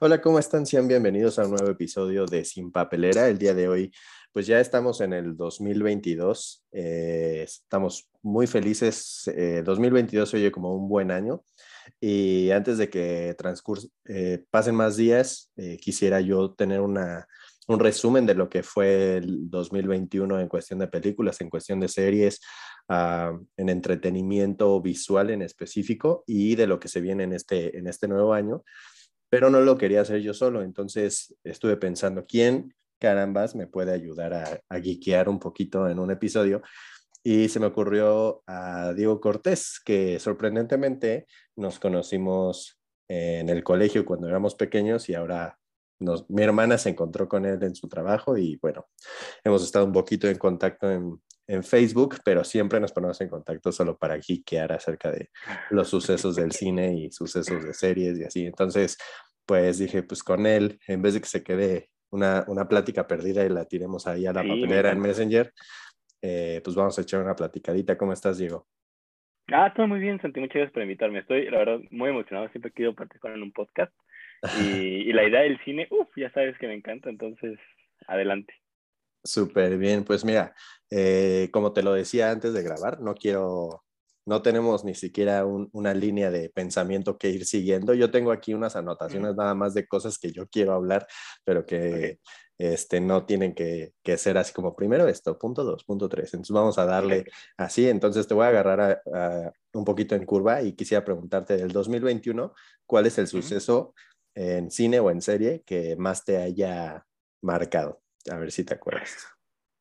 Hola, ¿cómo están? Sean bienvenidos a un nuevo episodio de Sin Papelera. El día de hoy, pues ya estamos en el 2022. Eh, estamos muy felices. 2022 se oye como un buen año. Y antes de que eh, pasen más días, eh, quisiera yo tener una, un resumen de lo que fue el 2021 en cuestión de películas, en cuestión de series, uh, en entretenimiento visual en específico y de lo que se viene en este, en este nuevo año. Pero no lo quería hacer yo solo, entonces estuve pensando, ¿quién carambas me puede ayudar a, a un poquito en un episodio? Y se me ocurrió a Diego Cortés, que sorprendentemente nos conocimos en el colegio cuando éramos pequeños y ahora nos, mi hermana se encontró con él en su trabajo y bueno, hemos estado un poquito en contacto en, en Facebook, pero siempre nos ponemos en contacto solo para geekear acerca de los sucesos del cine y sucesos de series y así. Entonces, pues dije, pues con él, en vez de que se quede una, una plática perdida y la tiremos ahí a la sí, papelera en Messenger, eh, pues vamos a echar una platicadita. ¿Cómo estás, Diego? Ah, todo muy bien, Santi. Muchas gracias por invitarme. Estoy, la verdad, muy emocionado. Siempre he querido participar en un podcast. Y, y la idea del cine, uff, ya sabes que me encanta. Entonces, adelante. Súper bien. Pues mira, eh, como te lo decía antes de grabar, no quiero, no tenemos ni siquiera un, una línea de pensamiento que ir siguiendo. Yo tengo aquí unas anotaciones nada más de cosas que yo quiero hablar, pero que... Okay este, no tienen que, que, ser así como primero esto, punto dos, punto tres. Entonces vamos a darle así. Entonces te voy a agarrar a, a un poquito en curva y quisiera preguntarte del 2021, ¿cuál es el suceso en cine o en serie que más te haya marcado? A ver si te acuerdas.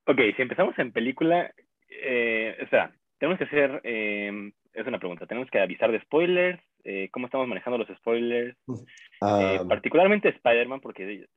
Ok, si empezamos en película, eh, o sea, tenemos que hacer, eh, es una pregunta, tenemos que avisar de spoilers, eh, cómo estamos manejando los spoilers, um, particularmente Spider-Man, porque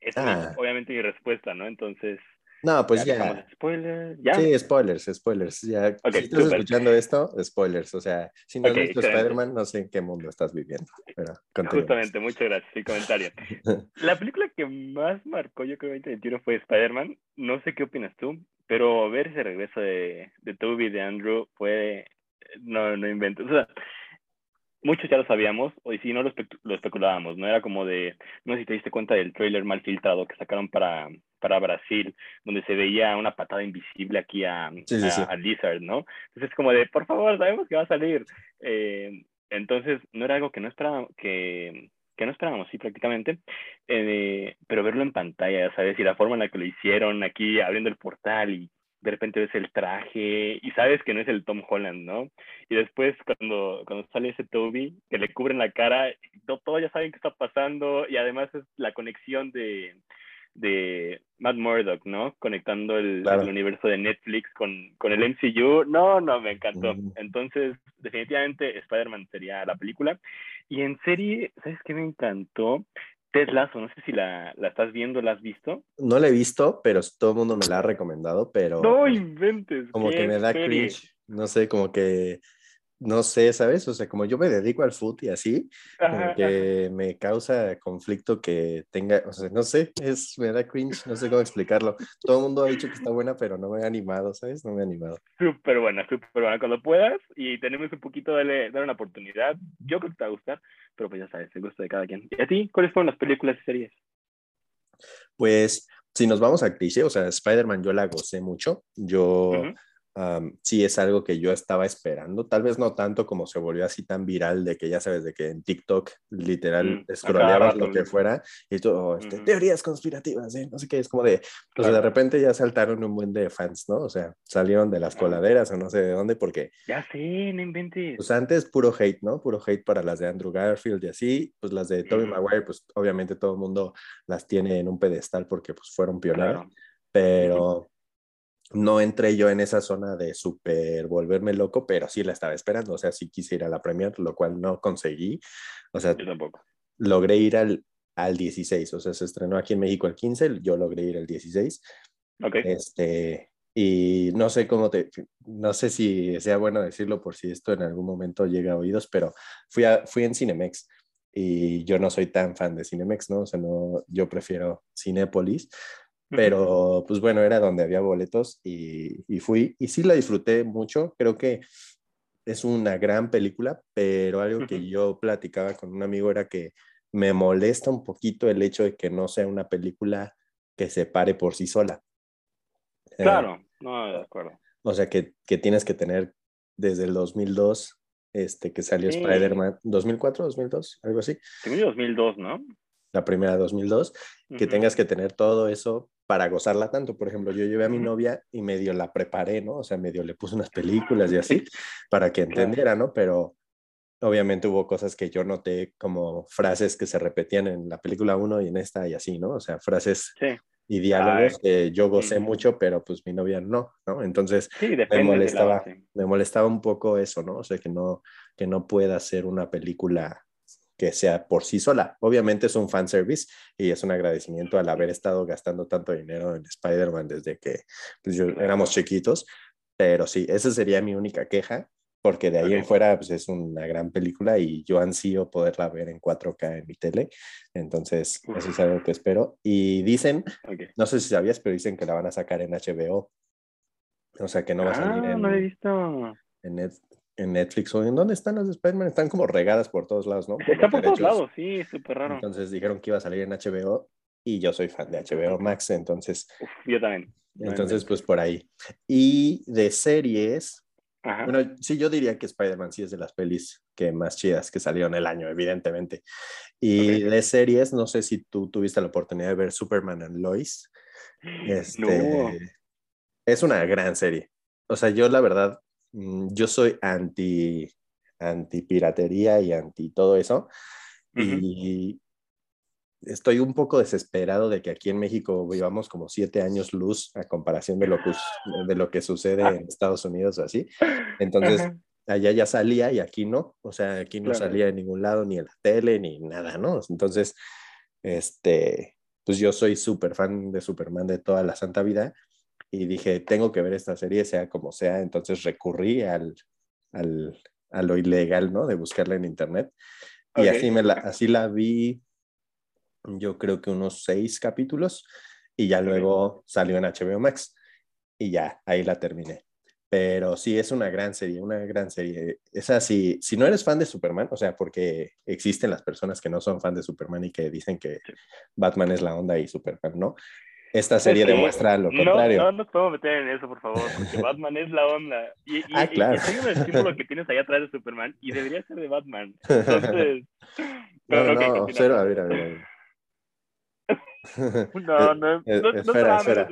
es ah. obviamente mi respuesta, ¿no? Entonces. No, pues ya. Spoilers, ¿ya? Sí, spoilers, spoilers. Ya, okay, si estás super. escuchando esto, spoilers. O sea, si no okay, has visto Spider-Man, no sé en qué mundo estás viviendo. Pero Justamente, muchas gracias. Sí, comentario. La película que más marcó, yo creo, 2021 fue Spider-Man. No sé qué opinas tú, pero ver ese regreso de, de Toby de Andrew fue. No, no invento. O sea, muchos ya lo sabíamos, o si no lo, especulábamos, ¿no? Era como de, no sé si te diste cuenta del trailer mal filtrado que sacaron para, para Brasil, donde se veía una patada invisible aquí a, sí, sí, a, sí. a Lizard, ¿no? Entonces es como de, por favor, sabemos que va a salir. Eh, entonces, no era algo que no esperábamos, que, que no esperábamos, sí, prácticamente, eh, pero verlo en pantalla, ¿sabes? Y la forma en la que lo hicieron, aquí abriendo el portal y de repente ves el traje y sabes que no es el Tom Holland, ¿no? Y después cuando, cuando sale ese Toby, que le cubren la cara, todo, todo ya saben qué está pasando y además es la conexión de, de Matt Murdock, ¿no? Conectando el, claro. el, universo de Netflix con, con el MCU. No, no, me encantó. Entonces, definitivamente Spider-Man sería la película. Y en serie, ¿sabes qué me encantó? Ted Lasso, no sé si la, la, estás viendo, ¿la has visto? No la he visto, pero todo el mundo me la ha recomendado, pero... No inventes. Como que me da serie? cringe, no sé, como que, no sé, ¿sabes? O sea, como yo me dedico al foot y así, que me causa conflicto que tenga, o sea, no sé, es, me da cringe, no sé cómo explicarlo. Todo el mundo ha dicho que está buena, pero no me ha animado, ¿sabes? No me ha animado. Súper buena, súper buena. Cuando puedas y tenemos un poquito, de dar una oportunidad, yo creo que te va a gustar pero pues ya sabes, el gusto de cada quien. ¿Y a ti? ¿Cuáles fueron las películas y series? Pues si nos vamos a cliché, o sea, Spider-Man yo la gocé mucho. Yo uh -huh. Um, sí es algo que yo estaba esperando. Tal vez no tanto como se volvió así tan viral de que ya sabes, de que en TikTok literal mm, scrolleabas lo que fuera y todo, este, uh -huh. teorías conspirativas, ¿eh? no sé qué, es como de, claro. o sea, de repente ya saltaron un buen de fans, ¿no? O sea, salieron de las coladeras o no sé de dónde porque... Ya sé, no inventes. Pues antes puro hate, ¿no? Puro hate para las de Andrew Garfield y así, pues las de Tobey -huh. Maguire, pues obviamente todo el mundo las tiene en un pedestal porque pues fueron pioneros, claro. pero... No entré yo en esa zona de súper volverme loco, pero sí la estaba esperando, o sea, sí quise ir a la premier, lo cual no conseguí, o sea, yo tampoco. logré ir al, al 16, o sea, se estrenó aquí en México el 15, yo logré ir al 16. Ok. Este, y no sé cómo te, no sé si sea bueno decirlo por si esto en algún momento llega a oídos, pero fui, a, fui en Cinemex y yo no soy tan fan de Cinemex, ¿no? O sea, no, yo prefiero Cinépolis, pero pues bueno, era donde había boletos y, y, fui y sí la disfruté mucho. Creo que es una gran película, pero algo que yo platicaba con un amigo era que me molesta un poquito el hecho de que no sea una película que se pare por sí sola. Claro, no, de acuerdo. O sea, que, que, tienes que tener desde el 2002, este, que salió Spider-Man, 2004, 2002, algo así. 2002, ¿no? La primera 2002, que tengas que tener todo eso para gozarla tanto. Por ejemplo, yo llevé a mi novia y medio la preparé, ¿no? O sea, medio le puse unas películas y así, para que entendiera, ¿no? Pero obviamente hubo cosas que yo noté como frases que se repetían en la película 1 y en esta y así, ¿no? O sea, frases y diálogos que yo gocé mucho, pero pues mi novia no, ¿no? Entonces me molestaba, me molestaba un poco eso, ¿no? O sea, que no, que no pueda ser una película que sea por sí sola. Obviamente es un fanservice y es un agradecimiento al haber estado gastando tanto dinero en Spider-Man desde que pues, yo, éramos chiquitos, pero sí, esa sería mi única queja porque de ahí en fuera pues, es una gran película y yo ansío poderla ver en 4K en mi tele. Entonces, eso es algo que espero. Y dicen, no sé si sabías, pero dicen que la van a sacar en HBO. O sea, que no va a salir ah, en, no he visto. En, Netflix o en dónde están las de Spider-Man. Están como regadas por todos lados, ¿no? Está por todos lados, sí, súper raro. Entonces dijeron que iba a salir en HBO y yo soy fan de HBO Max, entonces. yo también. Entonces, pues por ahí. Y de series, bueno, sí, yo diría que Spider-Man sí es de las pelis que más chidas que salieron el año, evidentemente. Y de series, no sé si tú tuviste la oportunidad de ver Superman and Lois. Este, Es una gran serie. O sea, yo la verdad, yo soy anti, anti piratería y anti todo eso. Y estoy un poco desesperado de que aquí en México vivamos como siete años luz a comparación de lo que, de lo que sucede en Estados Unidos o así. Entonces, allá ya salía y aquí no. O sea, aquí no salía de ningún lado, ni en la tele, ni nada, ¿no? Entonces, este, pues yo soy súper fan de Superman de toda la santa vida y dije, tengo que ver esta serie, sea como sea. Entonces recurrí al, al a lo ilegal, ¿no? De buscarla en internet. Y así, me la, así la vi yo creo que unos seis capítulos y ya luego salió en HBO Max y ya ahí la terminé. Pero sí, es una gran serie, una gran serie. Es así, si no eres fan de Superman, o sea, porque existen las personas que no son fan de Superman y que dicen que Batman es la onda y Superman no. Esta serie demuestra lo contrario. No, no puedo meter en eso, por favor, porque Batman es la onda. Y, ah, claro. y, y el símbolo que tienes allá atrás de Superman y debería ser de Batman. Entonces... no, no, cero, a ver, a ver. A ver. No, no, no, no espera, espera.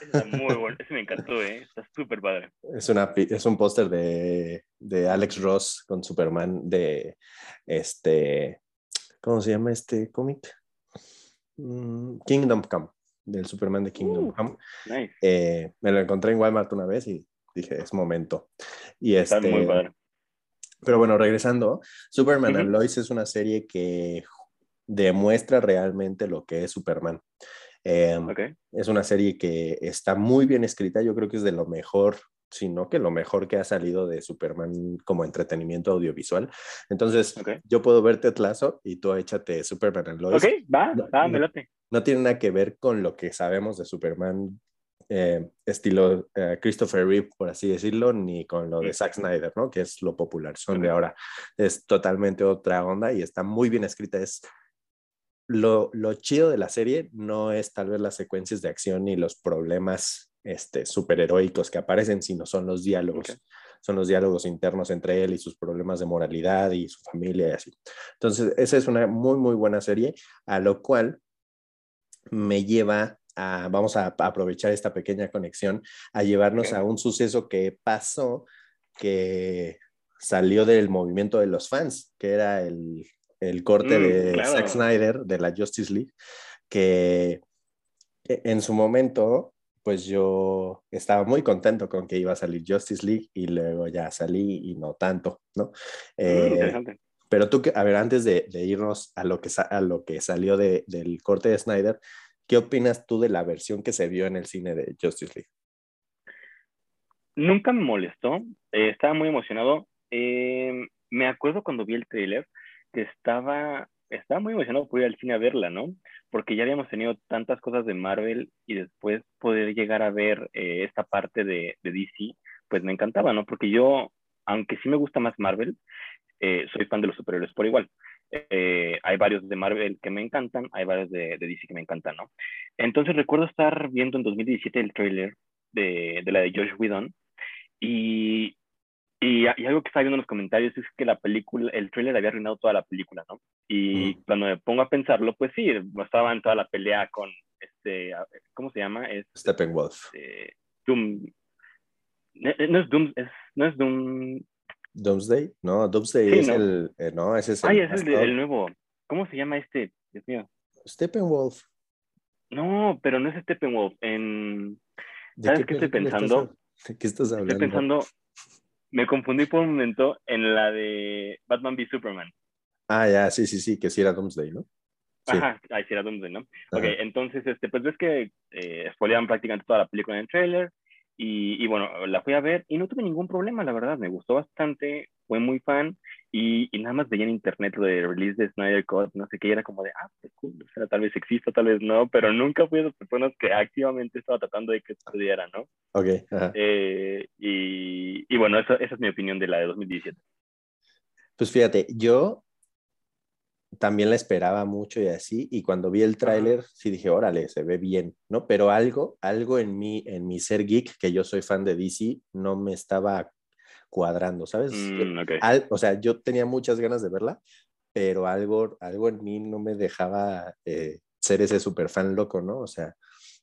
Está muy bueno, ese me encantó, ¿eh? está súper padre. Es, una, es un póster de, de, Alex Ross con Superman de este, ¿cómo se llama este cómic? Mm, Kingdom Come, del Superman de Kingdom uh, Come. Nice. Eh, me lo encontré en Walmart una vez y dije, es momento. Y está muy este, padre. Pero bueno, regresando, Superman and Lois es una serie que demuestra realmente lo que es Superman. Em, es una serie que está muy bien escrita, yo creo que es de lo mejor, sino que lo mejor que ha salido de Superman como entretenimiento audiovisual. Entonces, yo puedo verte Tlazo y tú échate Superman and Lois. Ok, va, va, me late. No tiene nada que ver con lo que sabemos de Superman eh, estilo eh, Christopher Reeve, por así decirlo, ni con lo de Zack Snyder, ¿no? Que es lo popular, son de ahora. Es totalmente otra onda y está muy bien escrita. Es lo, lo chido de la serie no es tal vez las secuencias de acción ni los problemas este, superheroicos que aparecen, sino son los diálogos. Son los diálogos internos entre él y sus problemas de moralidad y su familia y así. Entonces, esa es una muy, muy buena serie, a lo cual me lleva vamos a, aprovechar esta pequeña conexión, a llevarnos a un suceso que pasó, que salió del movimiento de los fans, que era el, el corte mm, de Zack Snyder de la Justice League, que e, en su momento, pues yo estaba muy contento con que iba a salir Justice League y luego ya salí y no tanto, ¿no? Mm, eh, pero tú, a ver, antes de, irnos a lo que, a lo que salió de, del corte de Snyder, ¿Qué opinas tú de la versión que se vio en el cine de Justice League? Nunca me molestó, eh, estaba muy emocionado. Eh, me acuerdo cuando vi el trailer que estaba estaba muy emocionado por ir al cine a verla, ¿no? Porque ya habíamos tenido tantas cosas de Marvel y después poder llegar a ver eh, esta parte de, de, DC, pues me encantaba, ¿no? Porque yo, aunque sí me gusta más Marvel, eh, soy fan de los superhéroes por igual. Eh, hay varios de Marvel que me encantan, hay varios de, de, DC que me encantan, ¿no? Entonces recuerdo estar viendo en 2017 el tráiler de, de la de Josh Whedon y, y, algo que estaba viendo en los comentarios es que la película, el tráiler había arruinado toda la película, ¿no? Y cuando me pongo a pensarlo, pues sí, estaba en toda la pelea con este, ¿cómo se llama? Es, Steppenwolf. Este, Doom. No es Doom, es, no es Doom. Doomsday, no, Doomsday es el, eh, no, ese es el. Ay, ese es el, nuevo. ¿Cómo se llama este? Dios mío. Steppenwolf. No, pero no es Steppenwolf. En... ¿Sabes qué, estoy pensando? ¿De qué estás hablando? Estoy pensando, me confundí por un momento en la de Batman v Superman. Ah, ya, sí, sí, sí, que sí era Doomsday, ¿no? Sí. Ajá, ahí sí era Doomsday, ¿no? Ok, entonces, este, pues ves que eh, prácticamente toda la película en el trailer y, y, bueno, la fui a ver y no tuve ningún problema, la verdad, me gustó bastante, fue muy fan y, y nada más veía en internet lo de release de Snyder Cut, no sé qué, y era como de, ah, pues cool, o sea, tal vez exista, tal vez no, pero nunca fui de las personas que activamente estaba tratando de que sucediera, ¿no? Ok, ajá. Eh, y, y, bueno, eso, esa es mi opinión de la de 2017. Pues fíjate, yo también la esperaba mucho y así, y cuando vi el tráiler sí dije, órale, se ve bien, ¿no? Pero algo, algo en mí, en mi ser geek, que yo soy fan de DC, no me estaba cuadrando, ¿sabes? Mm, okay. Al, o sea, yo tenía muchas ganas de verla, pero algo, algo en mí no me dejaba eh, ser ese super fan loco, ¿no? O sea,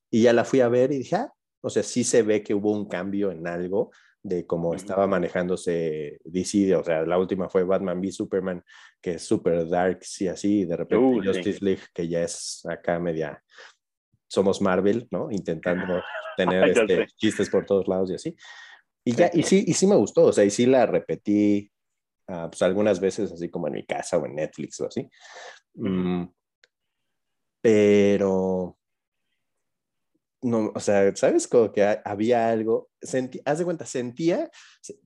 y ya la fui a ver y dije, ah, o sea, sí se ve que hubo un cambio en algo de cómo estaba manejándose DC, o sea, la última fue Batman v Superman, que es super dark, sí, así, y de repente uh, Justice sí. League, que ya es acá media, somos Marvel, ¿no? Intentando tener este, chistes por todos lados y así. Y ya, y sí, y sí me gustó, o sea, y sí la repetí, uh, pues algunas veces, así como en mi casa o en Netflix o así. Mm, pero no, o sea, ¿sabes? Como que había algo, sentí, haz de cuenta, sentía,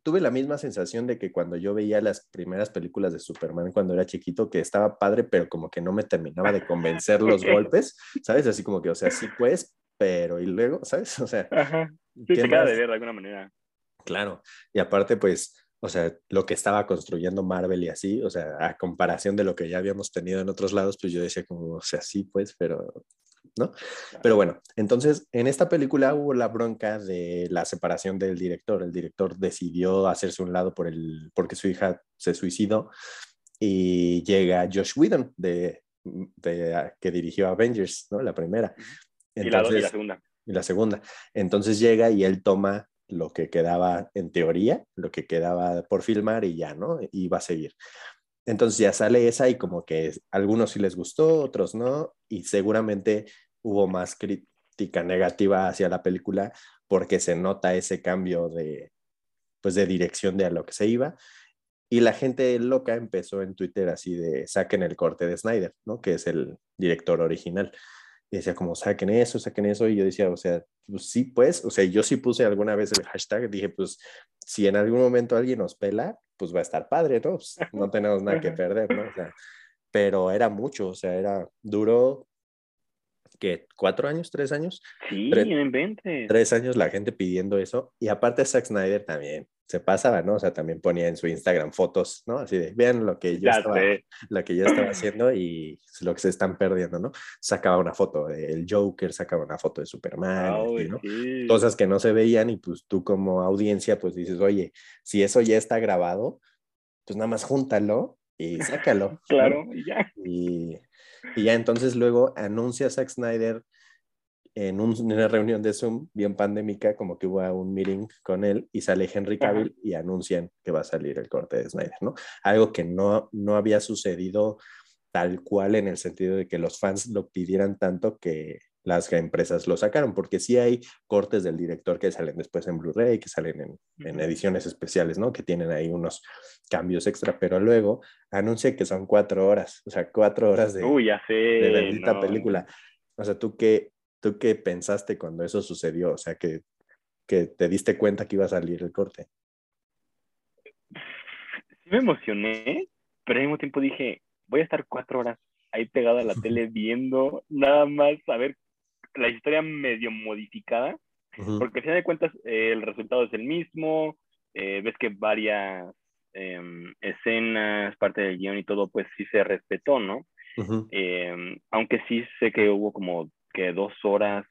tuve la misma sensación de que cuando yo veía las primeras películas de Superman cuando era chiquito, que estaba padre, pero como que no me terminaba de convencer los golpes, ¿sabes? Así como que, o sea, sí pues, pero y luego, ¿sabes? O sea, Ajá. Sí, se queda de ver de alguna manera. Claro, y aparte, pues, o sea, lo que estaba construyendo Marvel y así, o sea, a comparación de lo que ya habíamos tenido en otros lados, pues yo decía como, o sea, sí, pues, pero ¿no? Pero bueno, entonces en esta película hubo la bronca de la separación del director. El director decidió hacerse un lado por el, porque su hija se suicidó y llega Josh Whedon, de, de que dirigió Avengers, ¿no? La primera. Entonces, y, la, y la segunda. Y la segunda. Entonces llega y él toma lo que quedaba en teoría, lo que quedaba por filmar y ya, ¿no? Va a seguir. Entonces ya sale esa y como que algunos sí les gustó, otros no, y seguramente hubo más crítica negativa hacia la película porque se nota ese cambio de, pues de dirección de a lo que se iba. Y la gente loca empezó en Twitter así de saquen el corte de Snyder, ¿no? Que es el director original. Y decía como saquen eso, saquen eso. Y yo decía, o sea, pues sí, pues, o sea, yo sí puse alguna vez el hashtag, dije, pues, si en algún momento alguien nos pela, pues va a estar padre, ¿no? Pues, no tenemos nada que perder, ¿no? O sea, pero era mucho, o sea, era duro, que cuatro años, tres años. Sí, tres, en 20. Tres años la gente pidiendo eso. Y aparte Zack Snyder también se pasaba, ¿no? O sea, también ponía en su Instagram fotos, ¿no? Así de, vean lo que yo, ya estaba, lo que yo estaba haciendo y lo que se están perdiendo, ¿no? Sacaba una foto del Joker, sacaba una foto de Superman, oh, ¿no? sí. Cosas que no se veían y pues tú como audiencia pues dices, oye, si eso ya está grabado, pues nada más júntalo y sácalo. claro, y ya. Y, y ya entonces luego anuncia Zack Snyder en, un, en, una reunión de Zoom bien pandémica, como que hubo un meeting con él y sale Henry Cavill Ajá. y anuncian que va a salir el corte de Snyder, ¿no? Algo que no, no había sucedido tal cual en el sentido de que los fans lo pidieran tanto que las empresas lo sacaron, porque sí hay cortes del director que salen después en Blu-ray, que salen en, en, ediciones especiales, ¿no? Que tienen ahí unos cambios extra, pero luego anuncia que son cuatro horas, o sea, cuatro horas de, Uy, ya sé, de bendita no. película. O sea, ¿tú qué, ¿tú qué pensaste cuando eso sucedió? O sea, que, que te diste cuenta que iba a salir el corte. Sí me emocioné, pero al mismo tiempo dije, voy a estar cuatro horas ahí pegado a la tele viendo nada más a ver la historia medio modificada, porque al final de cuentas eh, el resultado es el mismo, eh, ves que varias em, escenas, parte del guion y todo, pues sí se respetó, ¿no? Em, aunque sí sé que hubo como que dos horas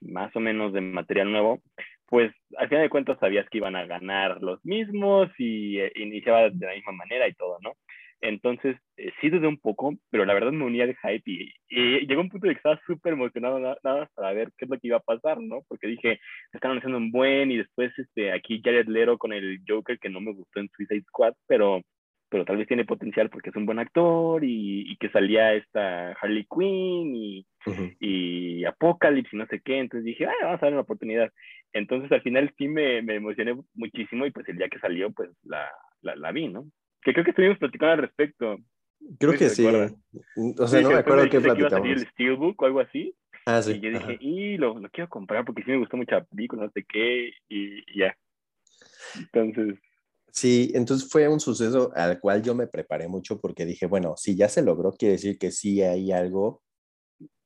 más o menos de material nuevo, pues al final de cuentas sabías que iban a ganar los mismos y eh, iniciaba de la misma manera y todo, ¿no? Entonces, eh, sí dudé un poco, pero la verdad me unía de hype y, llegó un punto de que estaba súper emocionado nada, más para ver qué es lo que iba a pasar, ¿no? Porque dije, están haciendo un buen y después este, aquí Jared Lero con el Joker que no me gustó en Suicide Squad, pero, pero tal vez tiene potencial porque es un buen actor y, que salía esta Harley Quinn y, y Apocalypse y no sé qué, entonces dije, ah, vamos a dar una oportunidad. Entonces al final sí me, me emocioné muchísimo y pues el día que salió pues la, la, la vi, ¿no? que creo que estuvimos platicando al respecto. Creo que sí. O sea, no me acuerdo qué platicamos. Que iba a el Steelbook o algo así. Ah, sí. Y yo dije, y lo, lo, quiero comprar porque sí me gustó mucho la película, no sé qué, y, ya. Entonces. Sí, entonces fue un suceso al cual yo me preparé mucho porque dije, bueno, si ya se logró, quiere decir que sí hay algo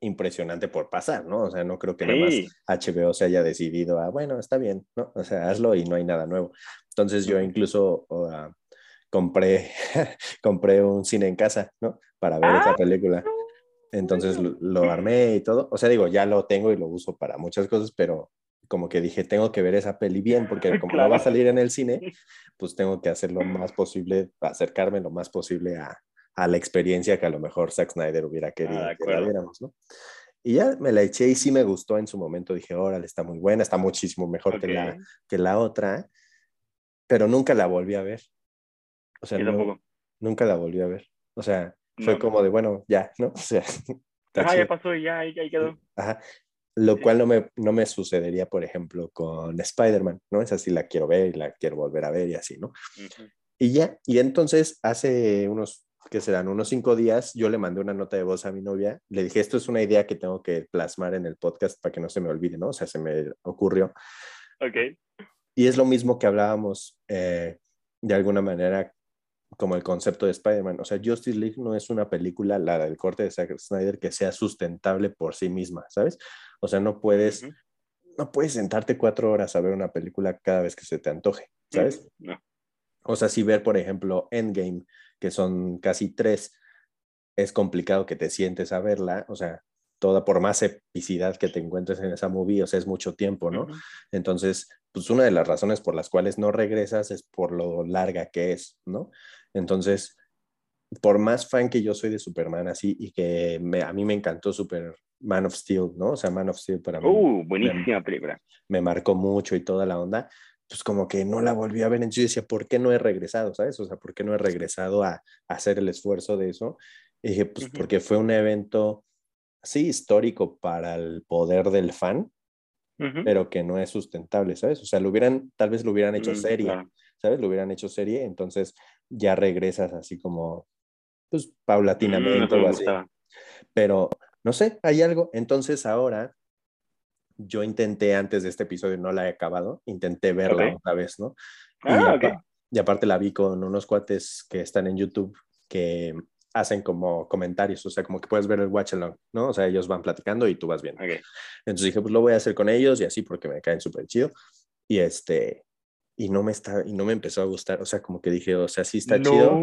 impresionante por pasar, ¿no? O sea, no creo que nada más HBO se haya decidido a, bueno, está bien, ¿no? O sea, hazlo y no hay nada nuevo. Entonces yo incluso compré, compré un cine en casa, ¿no? Para ver esa ah, película. Entonces lo, armé y todo. O sea, digo, ya lo tengo y lo uso para muchas cosas, pero como que dije, tengo que ver esa peli bien, porque como no va a salir en el cine, pues tengo que hacer lo más posible, acercarme lo más posible a, a la experiencia que a lo mejor Zack Snyder hubiera querido ah, que la viéramos, ¿no? Y ya me la eché y sí me gustó en su momento. Dije, órale, está muy buena, está muchísimo mejor que, la, que la otra, pero nunca la volví a ver. O sea, nunca la volví a ver. O sea, fue como de, bueno, ya, ¿no? O sea, Ajá, ya pasó y ya, ahí, quedó. Ajá. Lo cual no me, no me sucedería, por ejemplo, con Spider-Man, ¿no? Esa sí la quiero ver y la quiero volver a ver y así, ¿no? Y ya, y entonces hace unos, que serán unos cinco días, yo le mandé una nota de voz a mi novia, le dije, esto es una idea que tengo que plasmar en el podcast para que no se me olvide, ¿no? O sea, se me ocurrió. Ok. Y es lo mismo que hablábamos eh, de alguna manera como el concepto de Spider-Man. O sea, Justice League no es una película, la del corte de Zack Snyder, que sea sustentable por sí misma, ¿sabes? O sea, no puedes, no puedes sentarte cuatro horas a ver una película cada vez que se te antoje, ¿sabes? No. O sea, si ver, por ejemplo, Endgame, que son casi tres, es complicado que te sientes a verla, o sea, toda por más epicidad que te encuentres en esa movie, o sea, es mucho tiempo, ¿no? Entonces, pues una de las razones por las cuales no regresas es por lo larga que es, ¿no? Entonces, por más fan que yo soy de Superman así y que a mí me encantó Super Man of Steel, ¿no? O sea, Man of Steel para mí. Uh, buenísima película. Me marcó mucho y toda la onda. Pues como que no la volví a ver. Entonces yo decía, ¿por qué no he regresado? ¿Sabes? O sea, ¿por qué no he regresado a, hacer el esfuerzo de eso? Y dije, pues porque fue un evento, sí, histórico para el poder del fan, pero que no es sustentable, ¿sabes? O sea, lo hubieran, tal vez lo hubieran hecho mm, serie, ¿sabes? Lo hubieran hecho serie, entonces ya regresas así como, pues, paulatinamente o así. Pero, no sé, hay algo. Entonces ahora, yo intenté antes de este episodio, no la he acabado, intenté verla otra vez, ¿no? Ah, y, aparte la vi con unos cuates que están en YouTube que hacen como comentarios, o sea, como que puedes ver el watch along, ¿no? O sea, ellos van platicando y tú vas viendo. Entonces dije, pues lo voy a hacer con ellos y así porque me caen súper chido. Y este, y no me está, y no me empezó a gustar, o sea, como que dije, o sea, sí está chido,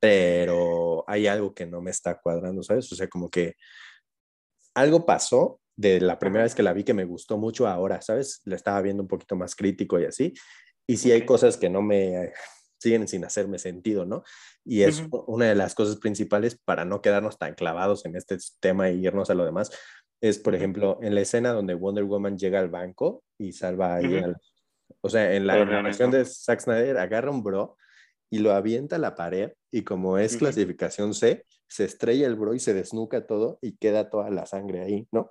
pero hay algo que no me está cuadrando, ¿sabes? O sea, como que algo pasó de la primera vez que la vi que me gustó mucho ahora, ¿sabes? La estaba viendo un poquito más crítico y así, y sí hay cosas que no me siguen sin hacerme sentido, ¿no? Y es una de las cosas principales para no quedarnos tan clavados en este tema y irnos a lo demás. Es, por ejemplo, en la escena donde Wonder Woman llega al banco y salva ahí al o sea, en la animación de Zack Snyder agarra un bro y lo avienta a la pared y como es clasificación C, se estrella el bro y se desnuca todo y queda toda la sangre ahí, ¿no?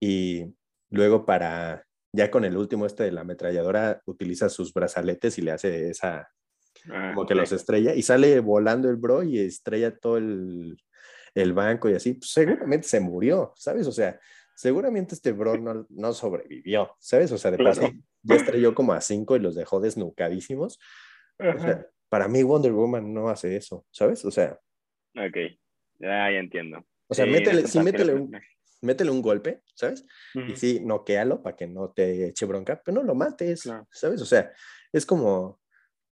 Y luego para, ya con el último este de la ametralladora, utiliza sus brazaletes y le hace esa, ah, como que los estrella y sale volando el bro y estrella todo el, el banco y así, pues seguramente se murió, ¿sabes? O sea, seguramente este bro no, no sobrevivió, ¿sabes? O sea, de paso ya estrelló como a cinco y los dejó desnucadísimos. O sea, para mí Wonder Woman no hace eso, ¿sabes? O sea. Ok. Ah, ya entiendo. O sea, Sí, métele, sí, métele un, métele un golpe, ¿sabes? Ujú. Y sí, noquéalo para que no te eche bronca, pero no lo mates, Claro. ¿sabes? O sea, es como,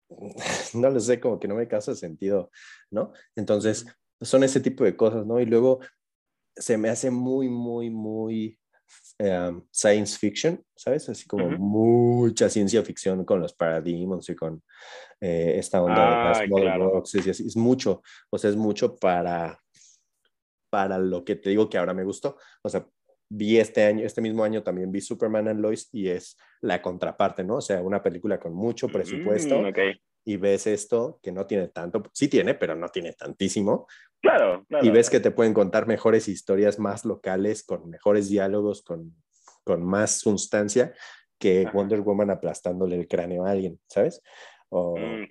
no lo sé, como que no me causa sentido, ¿no? Entonces, son ese tipo de cosas, ¿no? Y luego se me hace muy, muy, muy um, science fiction, ¿sabes? Así como Ujú. mucha ciencia ficción con los paradigmas y con eh, esta onda de las Ah, claro. boxes y así. Es mucho, o sea, es mucho para, para lo que te digo que ahora me gustó. O sea, vi este año, este mismo año también vi Superman and Lois y es la contraparte, ¿no? O sea, una película con mucho presupuesto Mm, ok. Y ves esto que no tiene tanto, sí tiene, pero no tiene tantísimo. Claro, claro. Y ves que te pueden contar mejores historias más locales, con mejores diálogos, con, con más sustancia que Ajá. Wonder Woman aplastándole el cráneo a alguien, ¿sabes? O, Mm,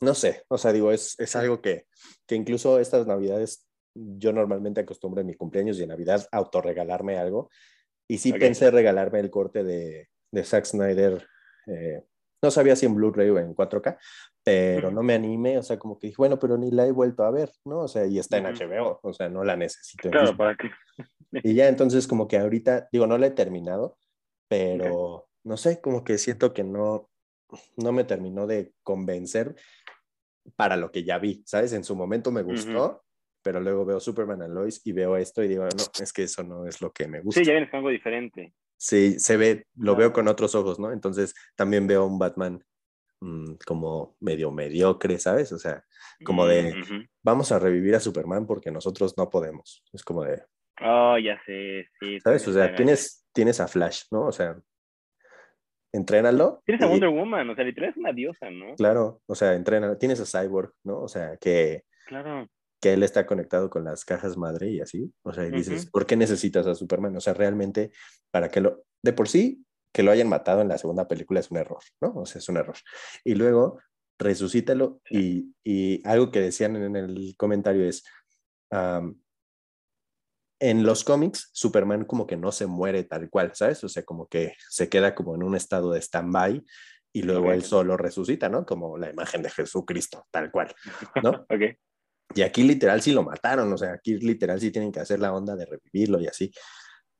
no sé, o sea, digo, es, es algo que, que incluso estas navidades, yo normalmente acostumbro en mi cumpleaños y en Navidad autorregalarme algo. Y sí Ok. pensé regalarme el corte de, de Zack Snyder. eh, no sabía si en Blu-ray o en 4K, pero no me animé, o sea, como que dije, bueno, pero ni la he vuelto a ver, ¿no? O sea, y está en. HBO, o sea, no la necesito. Claro, para que. Y ya entonces como que ahorita, digo, no la he terminado, pero no sé, como que siento que no, no me terminó de convencer para lo que ya vi, ¿sabes? En su momento me gustó, pero luego veo Superman and Lois y veo esto y digo, no, es que eso no es lo que me gusta. Sí, ya vienes con algo diferente. Sí, se ve, lo veo con otros ojos, ¿no? Entonces también veo un Batman mm, como medio mediocre, ¿sabes? O sea, como de, Mm, vamos a revivir a Superman porque nosotros no podemos. Es como de, Oh, ya sé, sí. ¿sabes? O sea, tienes, tienes a Flash, ¿no? O sea, entrénalo. Tienes a Wonder Woman, o sea, literal es una diosa, ¿no? Claro, o sea, entrénalo. Tienes a Cyborg, ¿no? O sea, que, Claro. Que él está conectado con las cajas madre y así. O sea, y dices. ¿por qué necesitas a Superman? O sea, realmente, para que lo, de por sí, que lo hayan matado en la segunda película es un error, ¿no? O sea, es un error. Y luego, resucítalo y, y algo que decían en el comentario es, en los cómics, Superman como que no se muere tal cual, ¿sabes? O sea, como que se queda como en un estado de stand-by y luego él solo resucita, ¿no? Como la imagen de Jesucristo, tal cual, ¿no? ok. Y aquí literal sí lo mataron, o sea, aquí literal sí tienen que hacer la onda de revivirlo y así.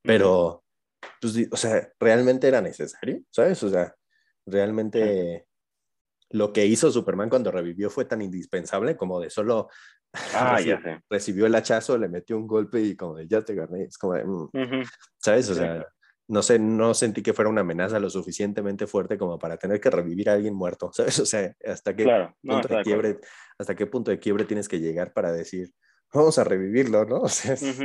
Pero, pues, o sea, ¿realmente era necesario? ¿Sabes? O sea, realmente lo que hizo Superman cuando revivió fue tan indispensable como de solo Ah, reci- ya sé. recibió el hachazo, le metió un golpe y como de ya te gané. Es como de, mm, Ujú. ¿sabes? O sea, no sé, no sentí que fuera una amenaza lo suficientemente fuerte como para tener que revivir a alguien muerto, ¿sabes? O sea, hasta qué Claro, no, punto de quiebre, hasta qué punto de quiebre tienes que llegar para decir, vamos a revivirlo, ¿no? O sea, es-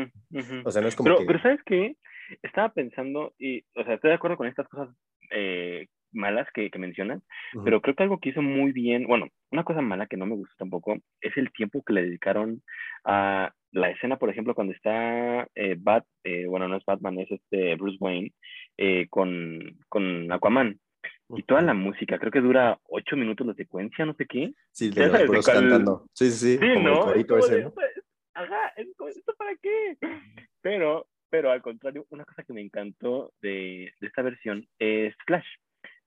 o sea no es como Pero, que... pero ¿sabes qué? Estaba pensando, y, o sea, estoy de acuerdo con estas cosas eh, malas que, que mencionas, pero creo que algo que hizo muy bien, bueno, una cosa mala que no me gustó tampoco, es el tiempo que le dedicaron a la escena, por ejemplo, cuando está eh, Bat, eh, bueno, no es Batman, es este Bruce Wayne, eh, con, con Aquaman. Y toda la música, creo que dura ocho minutos la secuencia, no sé qué. Sí, de los cantando. Sí, sí, sí, Sí, como ¿no? Ese, pues, Ajá, ¿esto para qué? Pero, pero al contrario, una cosa que me encantó de, de esta versión es Flash.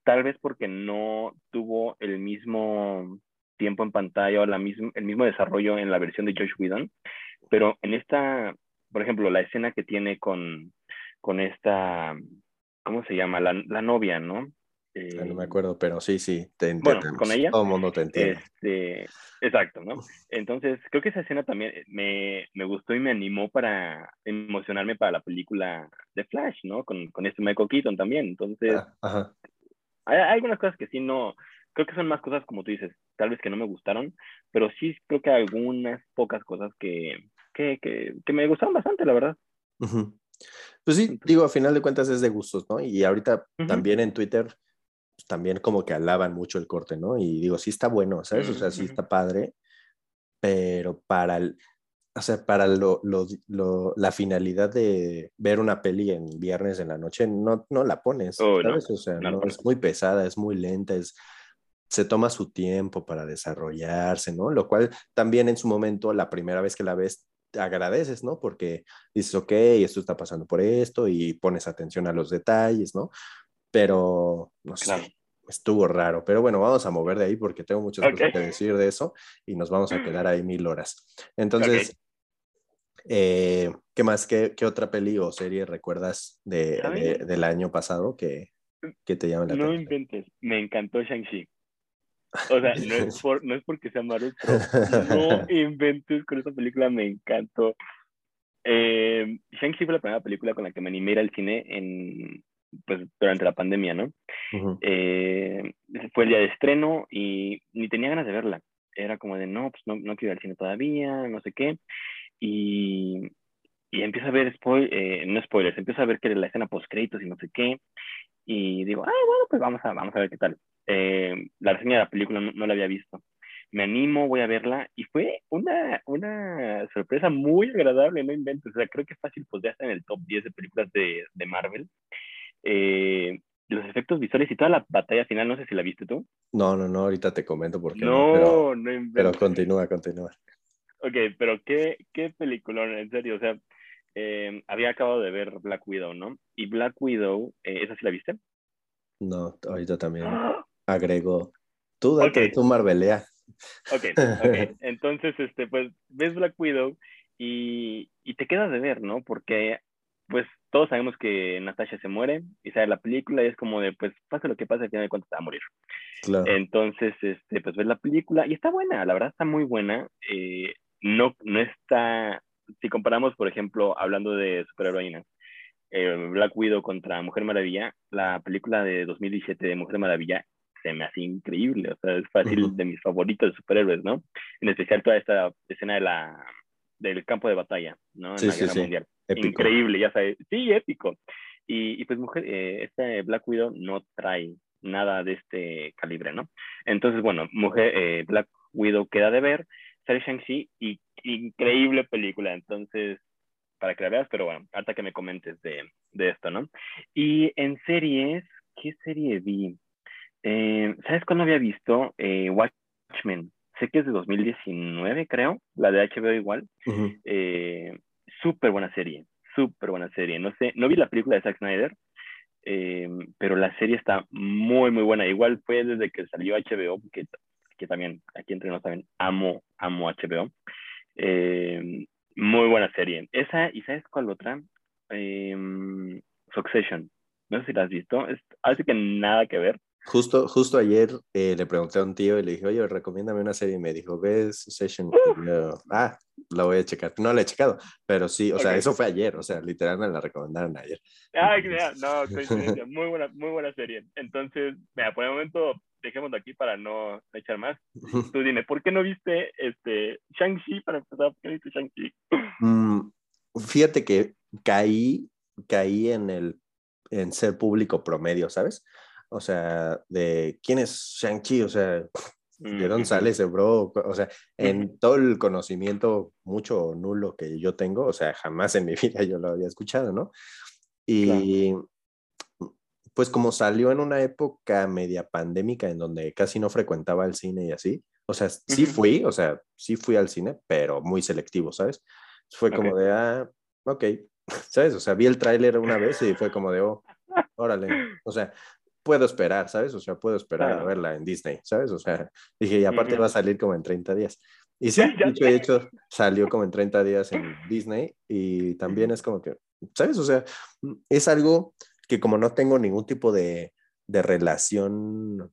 Tal vez porque no tuvo el mismo tiempo en pantalla o la misma, el mismo desarrollo en la versión de Josh Whedon, pero en esta, por ejemplo, la escena que tiene con, con esta, ¿cómo se llama? La, la novia, ¿no? Ah, no me Eh, acuerdo, pero sí, sí, te Bueno, entendemos. con ella, Todo el mundo te entiende. este, exacto, ¿no? Entonces, creo que esa escena también me, me gustó y me animó para emocionarme para la película de Flash, ¿no? Con, con este Michael Keaton también. Entonces, Ah, ajá. hay, hay algunas cosas que sí no, creo que son más cosas como tú dices, tal vez que no me gustaron, pero sí creo que algunas pocas cosas que, que, que, que me gustaron bastante, la verdad. Ujú. Pues sí, digo, a final de cuentas es de gustos, ¿no? Y ahorita Ujú. también en Twitter, pues, también como que alaban mucho el corte, ¿no? Y digo, sí está bueno, ¿sabes? O sea, sí está padre, pero para el, o sea, para lo, lo- lo- la finalidad de ver una peli en viernes en la noche, no, no la pones, Oh, no, ¿sabes? O sea, no no, es muy pesada, es muy lenta, es, se toma su tiempo para desarrollarse, ¿no? Lo cual también en su momento, la primera vez que la ves, te agradeces, ¿no? Porque dices, ok, esto está pasando por esto y pones atención a los detalles, ¿no? Pero, no sé, estuvo raro. Pero bueno, vamos a mover de ahí porque tengo muchas cosas que decir de eso y nos vamos a quedar ahí mil horas. Entonces, Eh, ¿Qué más? ¿Qué, ¿Qué, otra peli o serie recuerdas de, de, del año pasado que, que te llama la no atención? No inventes, me encantó Shang-Chi. O sea, no es, por, no es porque sea Marvel, pero no inventes con esa película, me encantó. Eh, Shang-Chi fue la primera película con la que me animé al cine en, pues, durante la pandemia, ¿no? Uh -huh. eh, fue el día de estreno y ni tenía ganas de verla. Era como de, no, pues no, no quiero ir al cine todavía, no sé qué. Y, y empiezo a ver, spoil, eh, no spoilers, empiezo a ver que la escena post créditos y no sé qué. Y digo, ah, bueno, pues vamos a, vamos a ver qué tal. Eh, la reseña de la película no, no, la había visto. Me animo, voy a verla y fue una, una sorpresa muy agradable, no invento. O sea, creo que fácil pues ya está en el top 10 de películas de, de Marvel. Eh, los efectos visuales y toda la batalla final, no sé si la viste tú. No, no, no, ahorita te comento por qué. No, pero, no invento. Pero continúa, continúa. Ok, pero qué, qué peliculón, en serio. O sea, eh, había acabado de ver Black Widow, ¿no? Y Black Widow, eh, ¿esa sí la viste? No, ahorita también agrego. Tú date, okay. tú Marvelea. Ok, ok. Entonces, este, pues, ves Black Widow y, y te quedas de ver, ¿no? Porque, pues, todos sabemos que Natasha se muere y sale la película y es como de, pues, pase lo que pase, al final de cuentas va a morir. Claro. Entonces, este, pues, ves la película y está buena, la verdad está muy buena. Eh, no, no está, si comparamos, por ejemplo, hablando de superheroínas, eh, Black Widow contra Mujer Maravilla, la película de 2017 de Mujer Maravilla se me hace increíble, o sea, es fácil uh -huh. de mis favoritos de superhéroes, ¿no? En especial toda esta escena de la, del campo de batalla, ¿no? En sí, la sí, Guerra sí. Mundial. Épico. Increíble, ya sabes. Sí, épico. Y, y pues, mujer, eh, este Black Widow no trae nada de este calibre, ¿no? Entonces, bueno, mujer, eh, Black Widow queda de ver, sale Shang-Chi y increíble película, entonces, para que la veas, pero bueno, hasta que me comentes de, de esto, ¿no? Y en series, ¿qué serie vi? Eh, ¿Sabes cuándo había visto? Eh, Watchmen. Sé que es de 2019, creo. La de HBO igual. Uh -huh. eh, súper buena serie. Súper buena serie. No sé, no vi la película de Zack Snyder, eh, pero la serie está muy, muy buena. Igual fue desde que salió HBO, que, que también, aquí entre nos también, amo, amo HBO. Eh, muy buena serie. Esa, ¿y sabes cuál otra? Succession. No sé si la has visto. Es, así que nada que ver. Justo, justo ayer eh, le pregunté a un tío y le dije, oye, recomiéndame una serie. Y me dijo, ¿ves yo, ah, la voy a checar. No la he checado, pero sí, o okay. sea, eso fue ayer. O sea, literal me la recomendaron ayer. Ay, no, coincidencia. muy buena, muy buena serie. Entonces, mira, por el momento, dejémoslo aquí para no echar más. Tú dime, ¿por qué no viste este Shang-Chi para empezar? ¿Por qué no viste Shang-Chi? Mm, fíjate que caí, caí en el en ser público promedio, ¿sabes? O sea, de quién es Shang-Chi, o sea, ¿de dónde sale ese bro? O sea, en todo el conocimiento mucho nulo que yo tengo, o sea, jamás en mi vida yo lo había escuchado, ¿no? Y claro. pues como salió en una época media pandémica en donde casi no frecuentaba el cine y así, o sea, sí fui, o sea, sí fui al cine, pero muy selectivo, ¿sabes? Fue como okay. de, ah, ok, ¿sabes? O sea, vi el tráiler una vez y fue como de, oh, órale, o sea, puedo esperar, ¿sabes? O sea, puedo esperar claro. a verla en Disney, ¿sabes? O sea, dije, y aparte uh -huh. va a salir como en 30 días. Y sí, dicho y hecho, salió como en 30 días en Disney y también es como que, ¿sabes? O sea, es algo que como no tengo ningún tipo de, de relación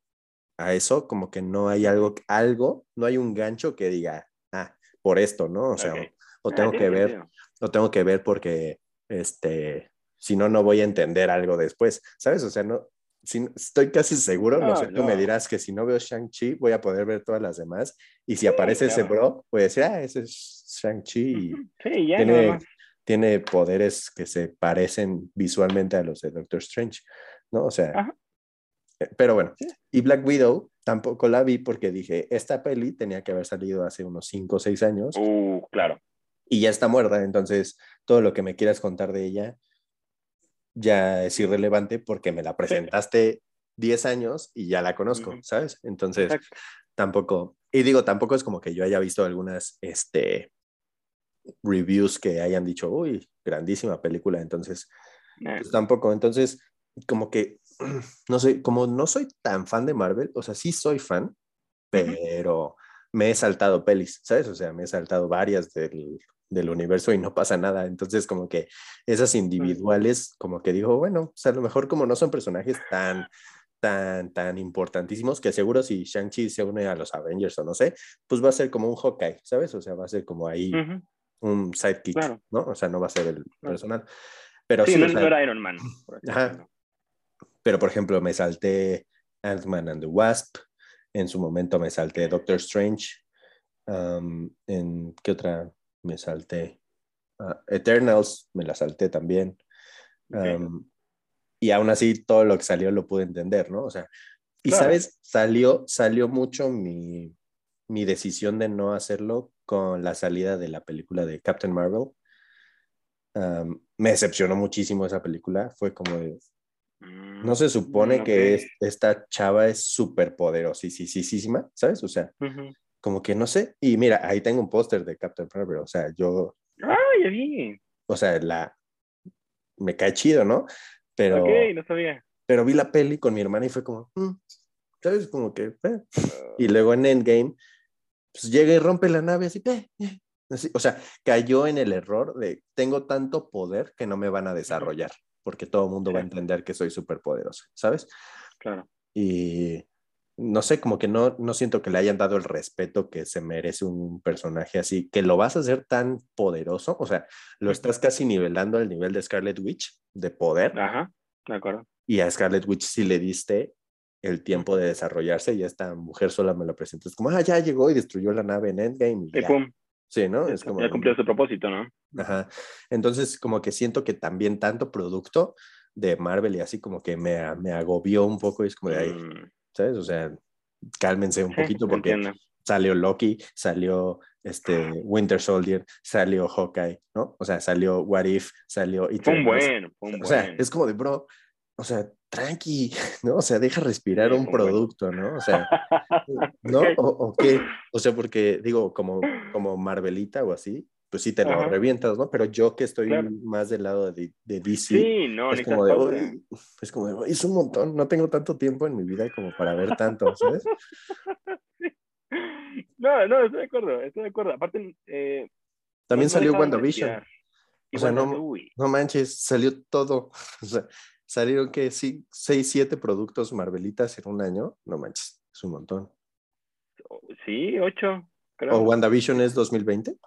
a eso, como que no hay algo, algo, no hay un gancho que diga, ah, por esto, ¿no? O sea, okay. o, o, tengo ah, que ver, o tengo que ver porque, este, si no, no voy a entender algo después, ¿sabes? O sea, no, si, estoy casi seguro, no, no sé, no. tú me dirás que si no veo Shang-Chi, voy a poder ver todas las demás. Y si sí, aparece claro. ese bro, voy a decir, ah, ese es Shang-Chi. Sí, ya. Tiene, tiene poderes que se parecen visualmente a los de Doctor Strange, ¿no? O sea, Ajá. pero bueno. Sí. Y Black Widow tampoco la vi porque dije, esta peli tenía que haber salido hace unos 5 o 6 años. Uh, claro. Y ya está muerta, entonces todo lo que me quieras contar de ella ya es irrelevante porque me la presentaste 10 años y ya la conozco, ¿sabes? Entonces, Exacto. tampoco, y digo, tampoco es como que yo haya visto algunas este, reviews que hayan dicho, uy, grandísima película, entonces, pues tampoco, entonces, como que, no sé, como no soy tan fan de Marvel, o sea, sí soy fan, pero me he saltado pelis, ¿sabes? O sea, me he saltado varias del del universo y no pasa nada. Entonces, como que esas individuales, como que digo, bueno, o sea, a lo mejor como no son personajes tan, tan, tan importantísimos, que seguro si Shang-Chi se une a los Avengers o no sé, pues va a ser como un Hawkeye, ¿sabes? O sea, va a ser como ahí un sidekick, ¿no? O sea, no va a ser el personal. Pero sí, no, era Iron Man. Ajá. Pero, por ejemplo, me salté Ant-Man and the Wasp, en su momento me salté Doctor Strange, ¿en qué otra me salté? Ah, Eternals, me la salté también. y aún así todo lo que salió lo pude entender, ¿no? O sea, y sabes, salió, salió mucho mi, mi decisión de no hacerlo con la salida de la película de Captain Marvel. me decepcionó muchísimo esa película. Fue como de. No se supone mm, que esta chava es súper poderosísima, ¿sabes? O sea, como que no sé. Y mira, ahí tengo un póster de Captain Marvel. O sea, yo. ¡Ah, ya vi! O sea, la. Me cae chido, ¿no? Pero. Ok, no sabía. Pero vi la peli con mi hermana y fue como. Mm", ¿Sabes? Como que. Eh". Y luego en Endgame pues llega y rompe la nave así, o sea, cayó en el error de tengo tanto poder que no me van a desarrollar, porque todo el mundo va a entender que soy súper poderoso, ¿sabes? Claro. Y no sé, como que no, no siento que le hayan dado el respeto que se merece un personaje así, que lo vas a hacer tan poderoso, o sea, lo estás casi nivelando al nivel de Scarlet Witch, de poder. Ajá, de acuerdo. Y a Scarlet Witch sí le diste el tiempo de desarrollarse y esta mujer sola me lo presenta. Es como, ah, ya llegó y destruyó la nave en Endgame. Y, pum. Sí, ¿no? Es como, ya cumplió su propósito, ¿no? Ajá. Entonces, como que siento que también tanto producto de Marvel y así como que me, me agobió un poco y es como de ahí, mm. ¿Sabes? O sea, cálmense un poquito porque salió Loki, salió este Winter Soldier, salió Hawkeye, ¿no? O sea, salió What If, salió... Y un bueno, fue un O sea, es como de, bro, o sea, tranqui, ¿no? O sea, deja respirar un producto, ¿no? O sea, ¿no? O, qué? O sea, porque digo, como, como Marvelita o así, pues sí te lo revientas, ¿no? Pero yo que estoy más del lado de, de DC, sí, no, es, como de, es como de, es un montón, no tengo tanto tiempo en mi vida como para ver tanto, ¿sabes? No, no, estoy de acuerdo, estoy de acuerdo. Aparte, eh, también salió WandaVision. O sea, no, no manches, salió todo. O sea, salieron que sí, 6, 7 productos Marvelitas en un año. No manches, es un montón. Sí, 8. ¿O WandaVision es 2020?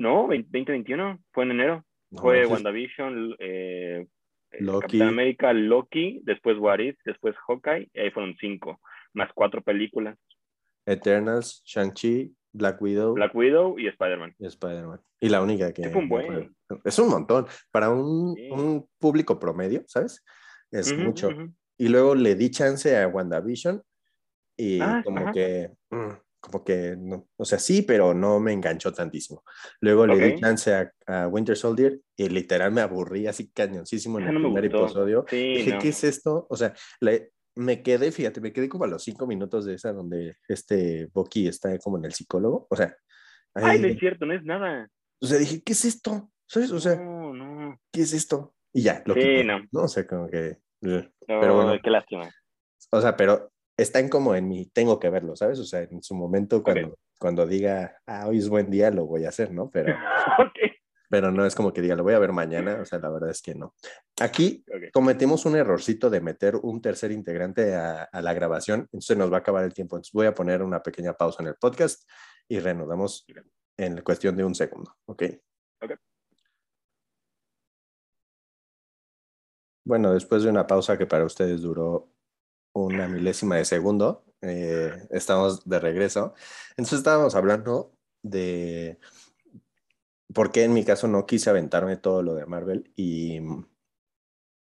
No, 2021, fue en enero. fue WandaVision, eh, eh, Loki. Capitán América, Loki, después What If, después Hawkeye, y ahí fueron 5, más 4 películas. Eternals, Shang-Chi, Black Widow. Black Widow y Spider-Man. Y Spider-Man. Y la única que... Es un buen. Es un montón. Para un, un público promedio, ¿sabes? Es mucho. Y luego le di chance a WandaVision y ah, como que... Mm, como que, no, o sea, sí, pero no me enganchó tantísimo. Luego le di chance a, Winter Soldier y literal me aburrí así cañoncísimo en el primer episodio. Dije, ¿qué es esto? O sea, le, me quedé, fíjate, me quedé como a los cinco minutos de esa donde este Bucky está como en el psicólogo. O sea. Ay, no es cierto, no es nada. O sea, dije, ¿qué es esto? ¿Sabes? O sea, no, no. ¿qué es esto? Y ya, lo sí, no. no. O sea, como que. Eh, pero bueno, qué lástima. O sea, pero están como en mi, tengo que verlo, ¿sabes? O sea, en su momento cuando, cuando diga, ah, hoy es buen día, lo voy a hacer, ¿no? Pero. pero no es como que diga, lo voy a ver mañana, o sea, la verdad es que no. Aquí cometimos un errorcito de meter un tercer integrante a, la grabación, entonces nos va a acabar el tiempo, entonces voy a poner una pequeña pausa en el podcast y reanudamos en cuestión de un segundo, ¿ok? Ok. Bueno, después de una pausa que para ustedes duró una milésima de segundo, eh, estamos de regreso. Entonces estábamos hablando de porque en mi caso no quise aventarme todo lo de Marvel y,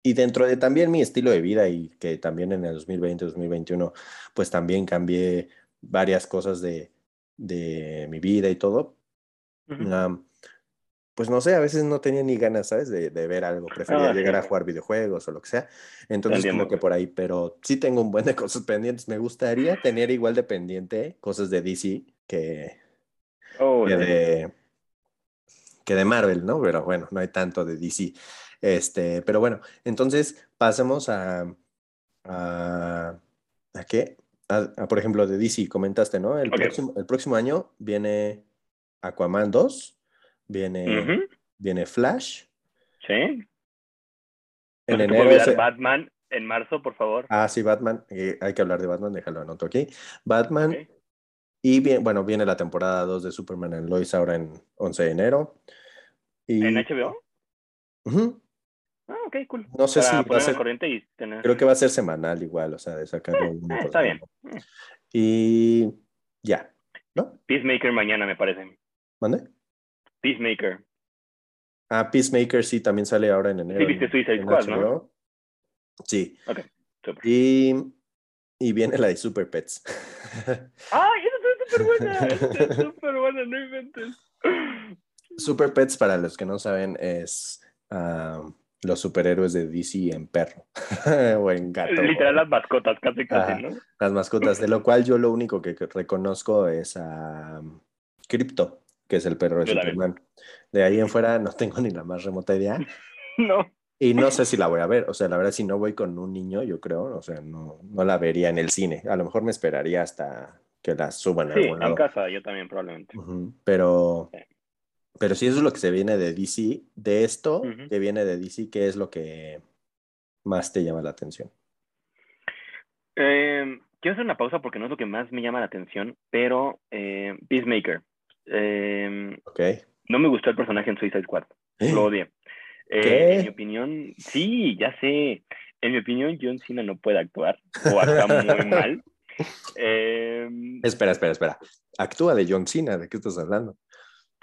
y dentro de también mi estilo de vida y que también en el 2020, 2021, pues también cambié varias cosas de, de mi vida y todo. Pues no sé, a veces no tenía ni ganas, ¿sabes? De, de ver algo. Prefería ah, llegar a jugar videojuegos o lo que sea. Entonces, como que por ahí, pero sí tengo un buen de cosas pendientes. Me gustaría tener igual de pendiente cosas de DC que, oh, de, que de Marvel, ¿no? Pero bueno, no hay tanto de DC. Este, pero bueno, entonces pasemos a, a, ¿a qué? A, por ejemplo, de DC, comentaste, ¿no? El, próximo, el próximo año viene Aquaman 2, viene, viene Flash. Sí. En No enero se- Batman en marzo, por favor. Ah, sí, Batman. eh, hay que hablar de Batman, déjalo anoto aquí. Batman. Y bien, bueno, viene la temporada 2 de Superman and Lois ahora en 11 de enero. Y, ¿En HBO? Ujú. Ah, ok, cool. No sé Para si va a ser- corriente y tener... Creo que va a ser semanal igual, o sea, de sacarlo uno eh, está bien. Y ya, ¿no? Peacemaker mañana, me parece. ¿Mande? Peacemaker. Ah, Peacemaker sí también sale ahora en enero. Sí, viste en- Suicide en Squad, ¿no? Sí. Súper. Y, y viene la de Super Pets. ¡Ay, esa está súper buena! Está súper buena, no inventes. Super Pets, para los que no saben, es ah, los superhéroes de DC en perro o en gato. Literal las mascotas, casi, casi, Ajá. ¿no? Las mascotas, de lo cual yo lo único que reconozco es a Crypto, que es el perro de Yo. Superman. De ahí en fuera no tengo ni la más remota idea. No. Y no sé si la voy a ver. O sea, la verdad, si no voy con un niño, yo creo, o sea, no, no la vería en el cine. A lo mejor me esperaría hasta que la suban a Sí, algún en lado. casa, yo también, probablemente. Pero, Sí. pero si eso es lo que se viene de DC, de esto que viene de DC, ¿qué es lo que más te llama la atención? Eh, quiero hacer una pausa porque no es lo que más me llama la atención, pero eh, Peacemaker. Eh, ¿Ok? no me gustó el personaje en Suicide Squad. Lo odié. Eh. En mi opinión, sí, ya sé. En mi opinión, John Cena no puede actuar o actúa muy mal. Eh, Espera, espera, espera. Actúa de John Cena, ¿de qué estás hablando?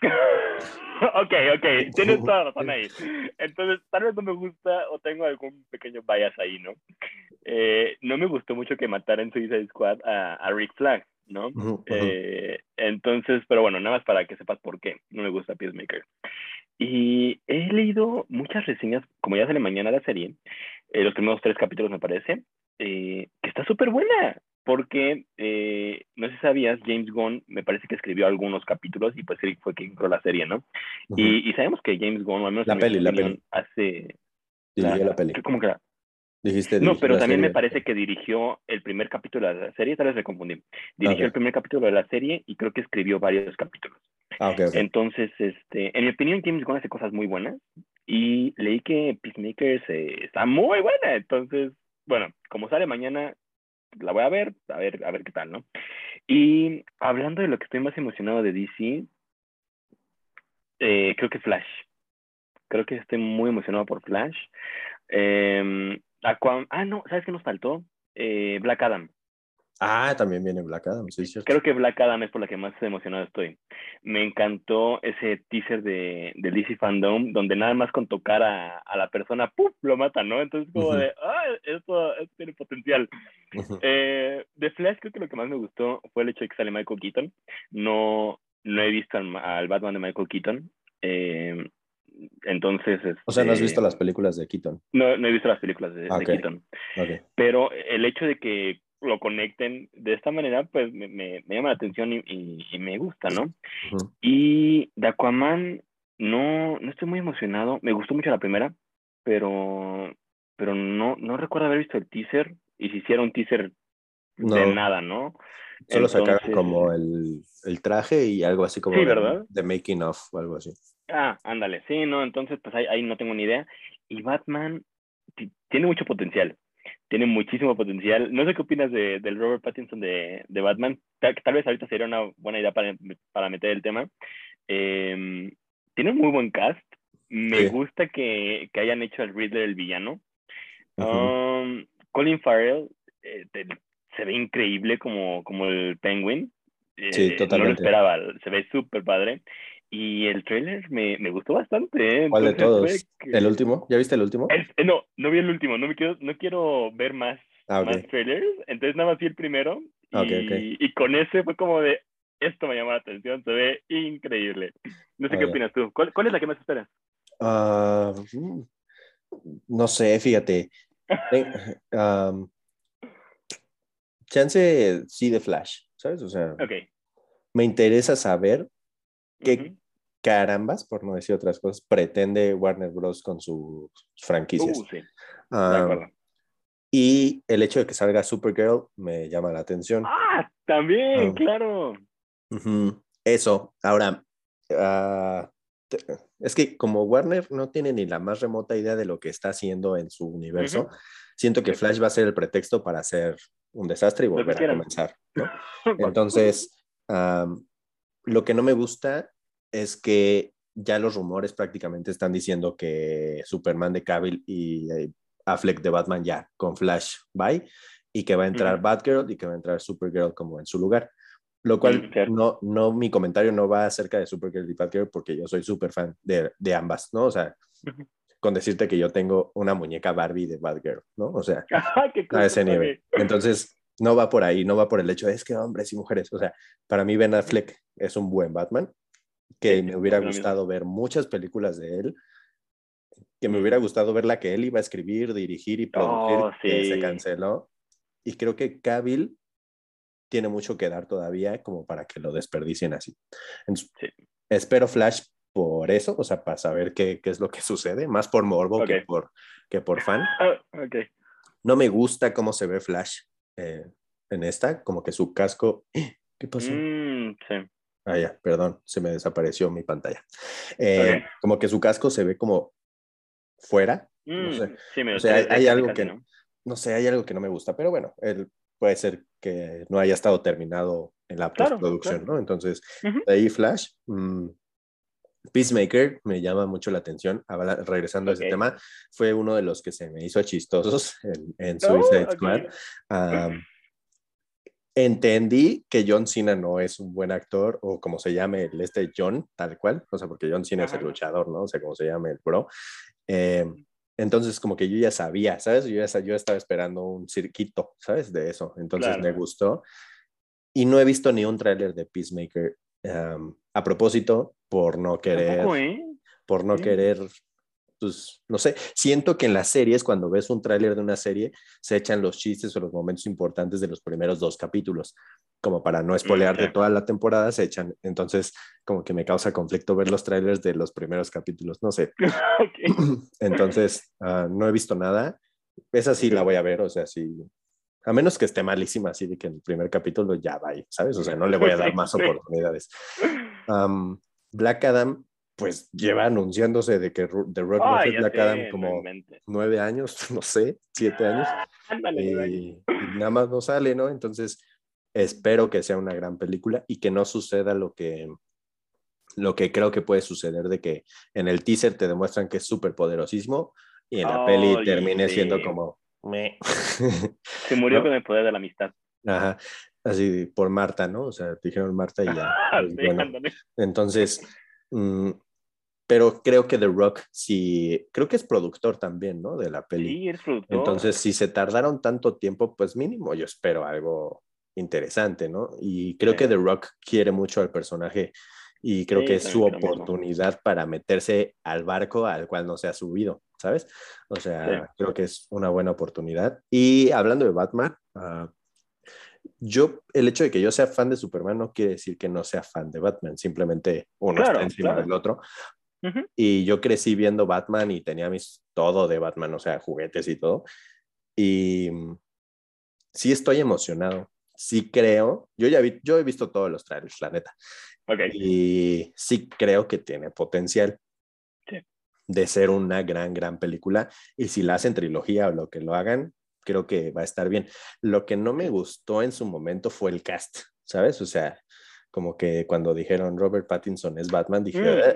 ok, ok, tienes toda la razón ahí. Entonces, tal vez no me gusta o tengo algún pequeño bias ahí, ¿no? Eh, no me gustó mucho que matara en Suicide Squad a, a Rick Flag, ¿no? Eh, entonces, pero bueno, nada más para que sepas por qué no me gusta Peacemaker. Y he leído muchas reseñas, como ya sale mañana la serie, eh, los primeros tres capítulos me parece, eh, que está súper buena, porque no sé si sabías, James Gunn me parece que escribió algunos capítulos y pues él fue quien creó la serie, ¿no? Y, y sabemos que James Gunn, o al menos La peli, la peli. hace... La peli. ¿Cómo que la- Dijiste no, dirigió pero también me parece que dirigió el primer capítulo de la serie, tal vez me confundí. Dirigió Ok. el primer capítulo de la serie y creo que escribió varios capítulos. Ah, ok, ok. Entonces, este, en mi opinión, James Gunn hace cosas muy buenas y leí que Peacemaker se- está muy buena. Entonces, bueno, como sale mañana, la voy a ver, a ver, a ver qué tal, ¿no? Y hablando de lo que estoy más emocionado de DC, eh, creo que Flash. Creo que estoy muy emocionado por Flash. Eh, Aquaman- ah, no, ¿sabes qué nos faltó? Eh, Black Adam. Ah, también viene Black Adam, sí, cierto. Creo que Black Adam es por la que más emocionado estoy. Me encantó ese teaser de, de DC Fandom, donde nada más con tocar a, a la persona, ¡puf! lo mata, ¿no? Entonces, como de, ¡ah! Esto, esto tiene potencial. Ujú. Eh, de Flash, creo que lo que más me gustó fue el hecho de que sale Michael Keaton. No, no he visto al, al Batman de Michael Keaton. Eh, entonces. O sea, ¿no has este, visto las películas de Keaton? No, no he visto las películas de. Keaton pero el hecho de que lo conecten de esta manera, pues me, me, me llama la atención y, y- y me gusta, ¿no? Y de Aquaman, no, no estoy muy emocionado. Me gustó mucho la primera, pero, pero no, no recuerdo haber visto el teaser y si hiciera un teaser de nada, ¿no? Solo sacaron Entonces, como el, el traje y algo así como Sí, de, ¿verdad? de making of o algo así. Ah, ándale, sí, no, entonces pues ahí, ahí no tengo ni idea. Y Batman ti- tiene mucho potencial, tiene muchísimo potencial. No sé qué opinas de, del Robert Pattinson de, de Batman, tal, tal vez ahorita sería una buena idea para, para meter el tema. Eh, tiene un muy buen cast, me Sí. gusta que, que hayan hecho al Riddler el villano. Um, Colin Farrell eh, te- se ve increíble como, como el Penguin. Eh, Sí, No lo totalmente. esperaba, se ve súper padre. Y el trailer me, me gustó bastante. ¿eh? ¿Cuál de todos? que- ¿El último? ¿Ya viste el último? El- eh, no, no vi el último, no, me quiero, no quiero ver más, Ah, más trailers. Entonces nada más vi el primero. Y, y con ese fue como de, esto me llamó la atención, se ve increíble. No sé Ah, qué ya. opinas tú. ¿Cuál, cuál es la que más esperas? Ah, mm, no sé, fíjate. Chance sí de Flash, ¿sabes? O sea, me interesa saber qué. Carambas, por no decir otras cosas, pretende Warner Bros. con sus franquicias. Uh, sí, acuerdo. y el hecho de que salga Supergirl me llama la atención. Ah, también, Ah. claro. Ujú, Eso. Ahora, ah, es que como Warner no tiene ni la más remota idea de lo que está haciendo en su universo, siento que Flash va a ser el pretexto para hacer un desastre y volver a comenzar. Entonces, lo que no me gusta es que ya los rumores prácticamente están diciendo que Superman de Cavill y eh, Affleck de Batman ya con Flash bye y que va a entrar Batgirl y que va a entrar Supergirl como en su lugar. Lo cual no, no, mi comentario no va acerca de Supergirl y Batgirl porque yo soy súper fan de, de, ambas, ¿no? O sea, con decirte que yo tengo una muñeca Barbie de Batgirl, ¿no? O sea, a ese nivel. Entonces, no va por ahí, no va por el hecho de es que hombres y mujeres. O sea, para mí Ben Affleck es un buen Batman, que me hubiera gustado ver muchas películas de él, que me hubiera gustado ver la que él iba a escribir, dirigir y producir, oh, que se canceló. Y creo que Cavill tiene mucho que dar todavía como para que lo desperdicien así. Espero Flash por eso, o sea, para saber qué, qué, es lo que sucede, más por morbo que, por, que por fan. Ah, no me gusta cómo se ve Flash eh, en esta, como que su casco... ¿Qué pasó? Mm, sí. Ah, ya, perdón, se me desapareció mi pantalla. Eh, como que su casco se ve como fuera. no mm, sé. Sí, me o sea, hay, algo que ¿no? no sé, hay algo que no me gusta, pero bueno, él puede ser que no haya estado terminado en la postproducción, ¿no? Entonces, de ahí Flash. Mm, Peacemaker me llama mucho la atención, regresando a ese tema, fue uno de los que se me hizo chistosos en, en Suicide oh, Squad. Entendí que John Cena no es un buen actor, o como se llame el este John, tal cual, o sea, porque John Cena es el luchador, ¿no? O sea, como se llame el pro. Eh, entonces, como que yo ya sabía, ¿sabes? Yo ya yo estaba esperando un circuito, ¿sabes? De eso. Entonces me gustó. Y no he visto ni un tráiler de Peacemaker. a propósito, por no querer, ¿eh? por no querer, pues, no sé, siento que en las series, cuando ves un tráiler de una serie, se echan los chistes o los momentos importantes de los primeros dos capítulos como para no spoilear de toda la temporada, se echan. Entonces, como que me causa conflicto ver los trailers de los primeros capítulos, no sé. Entonces, ah, no he visto nada. Esa sí la voy a ver, o sea, sí. A menos que esté malísima, así de que en el primer capítulo ya va, ¿sabes? O sea, no le voy a dar más oportunidades. Black Adam, pues lleva anunciándose de que The Rock va a Black Adam como nueve años, no sé, siete años. y, nada más no sale, ¿no? Entonces, Espero que sea una gran película y que no suceda lo que, lo que creo que puede suceder de que en el teaser te demuestran que es súper poderosísimo y en la peli termine siendo como... Se murió con el poder de la amistad. Ajá, así por Marta, ¿no? O sea, te dijeron Marta y ya. Pues, entonces, mm, pero creo que The Rock sí, creo que es productor también, ¿no? De la peli. Sí, es productor. Entonces, si se tardaron tanto tiempo, pues mínimo yo espero algo interesante, ¿no? Y creo que The Rock quiere mucho al personaje y creo que es su oportunidad para meterse al barco al cual no se ha subido, ¿sabes? O sea, creo que es una buena oportunidad. Y hablando de Batman, ah, yo, el hecho de que yo sea fan de Superman no quiere decir que no sea fan de Batman, simplemente uno está encima del otro. Y yo crecí viendo Batman y tenía mis todo de Batman, o sea, juguetes y todo. Y mm, sí estoy emocionado sí creo, yo ya vi, yo he visto todos los trailers, la neta. Y sí creo que tiene potencial de ser una gran, gran película. Y si la hacen trilogía o lo que lo hagan, creo que va a estar bien. Lo que no me gustó en su momento fue el cast, ¿sabes? O sea, como que cuando dijeron Robert Pattinson es Batman, dije, mm. ah,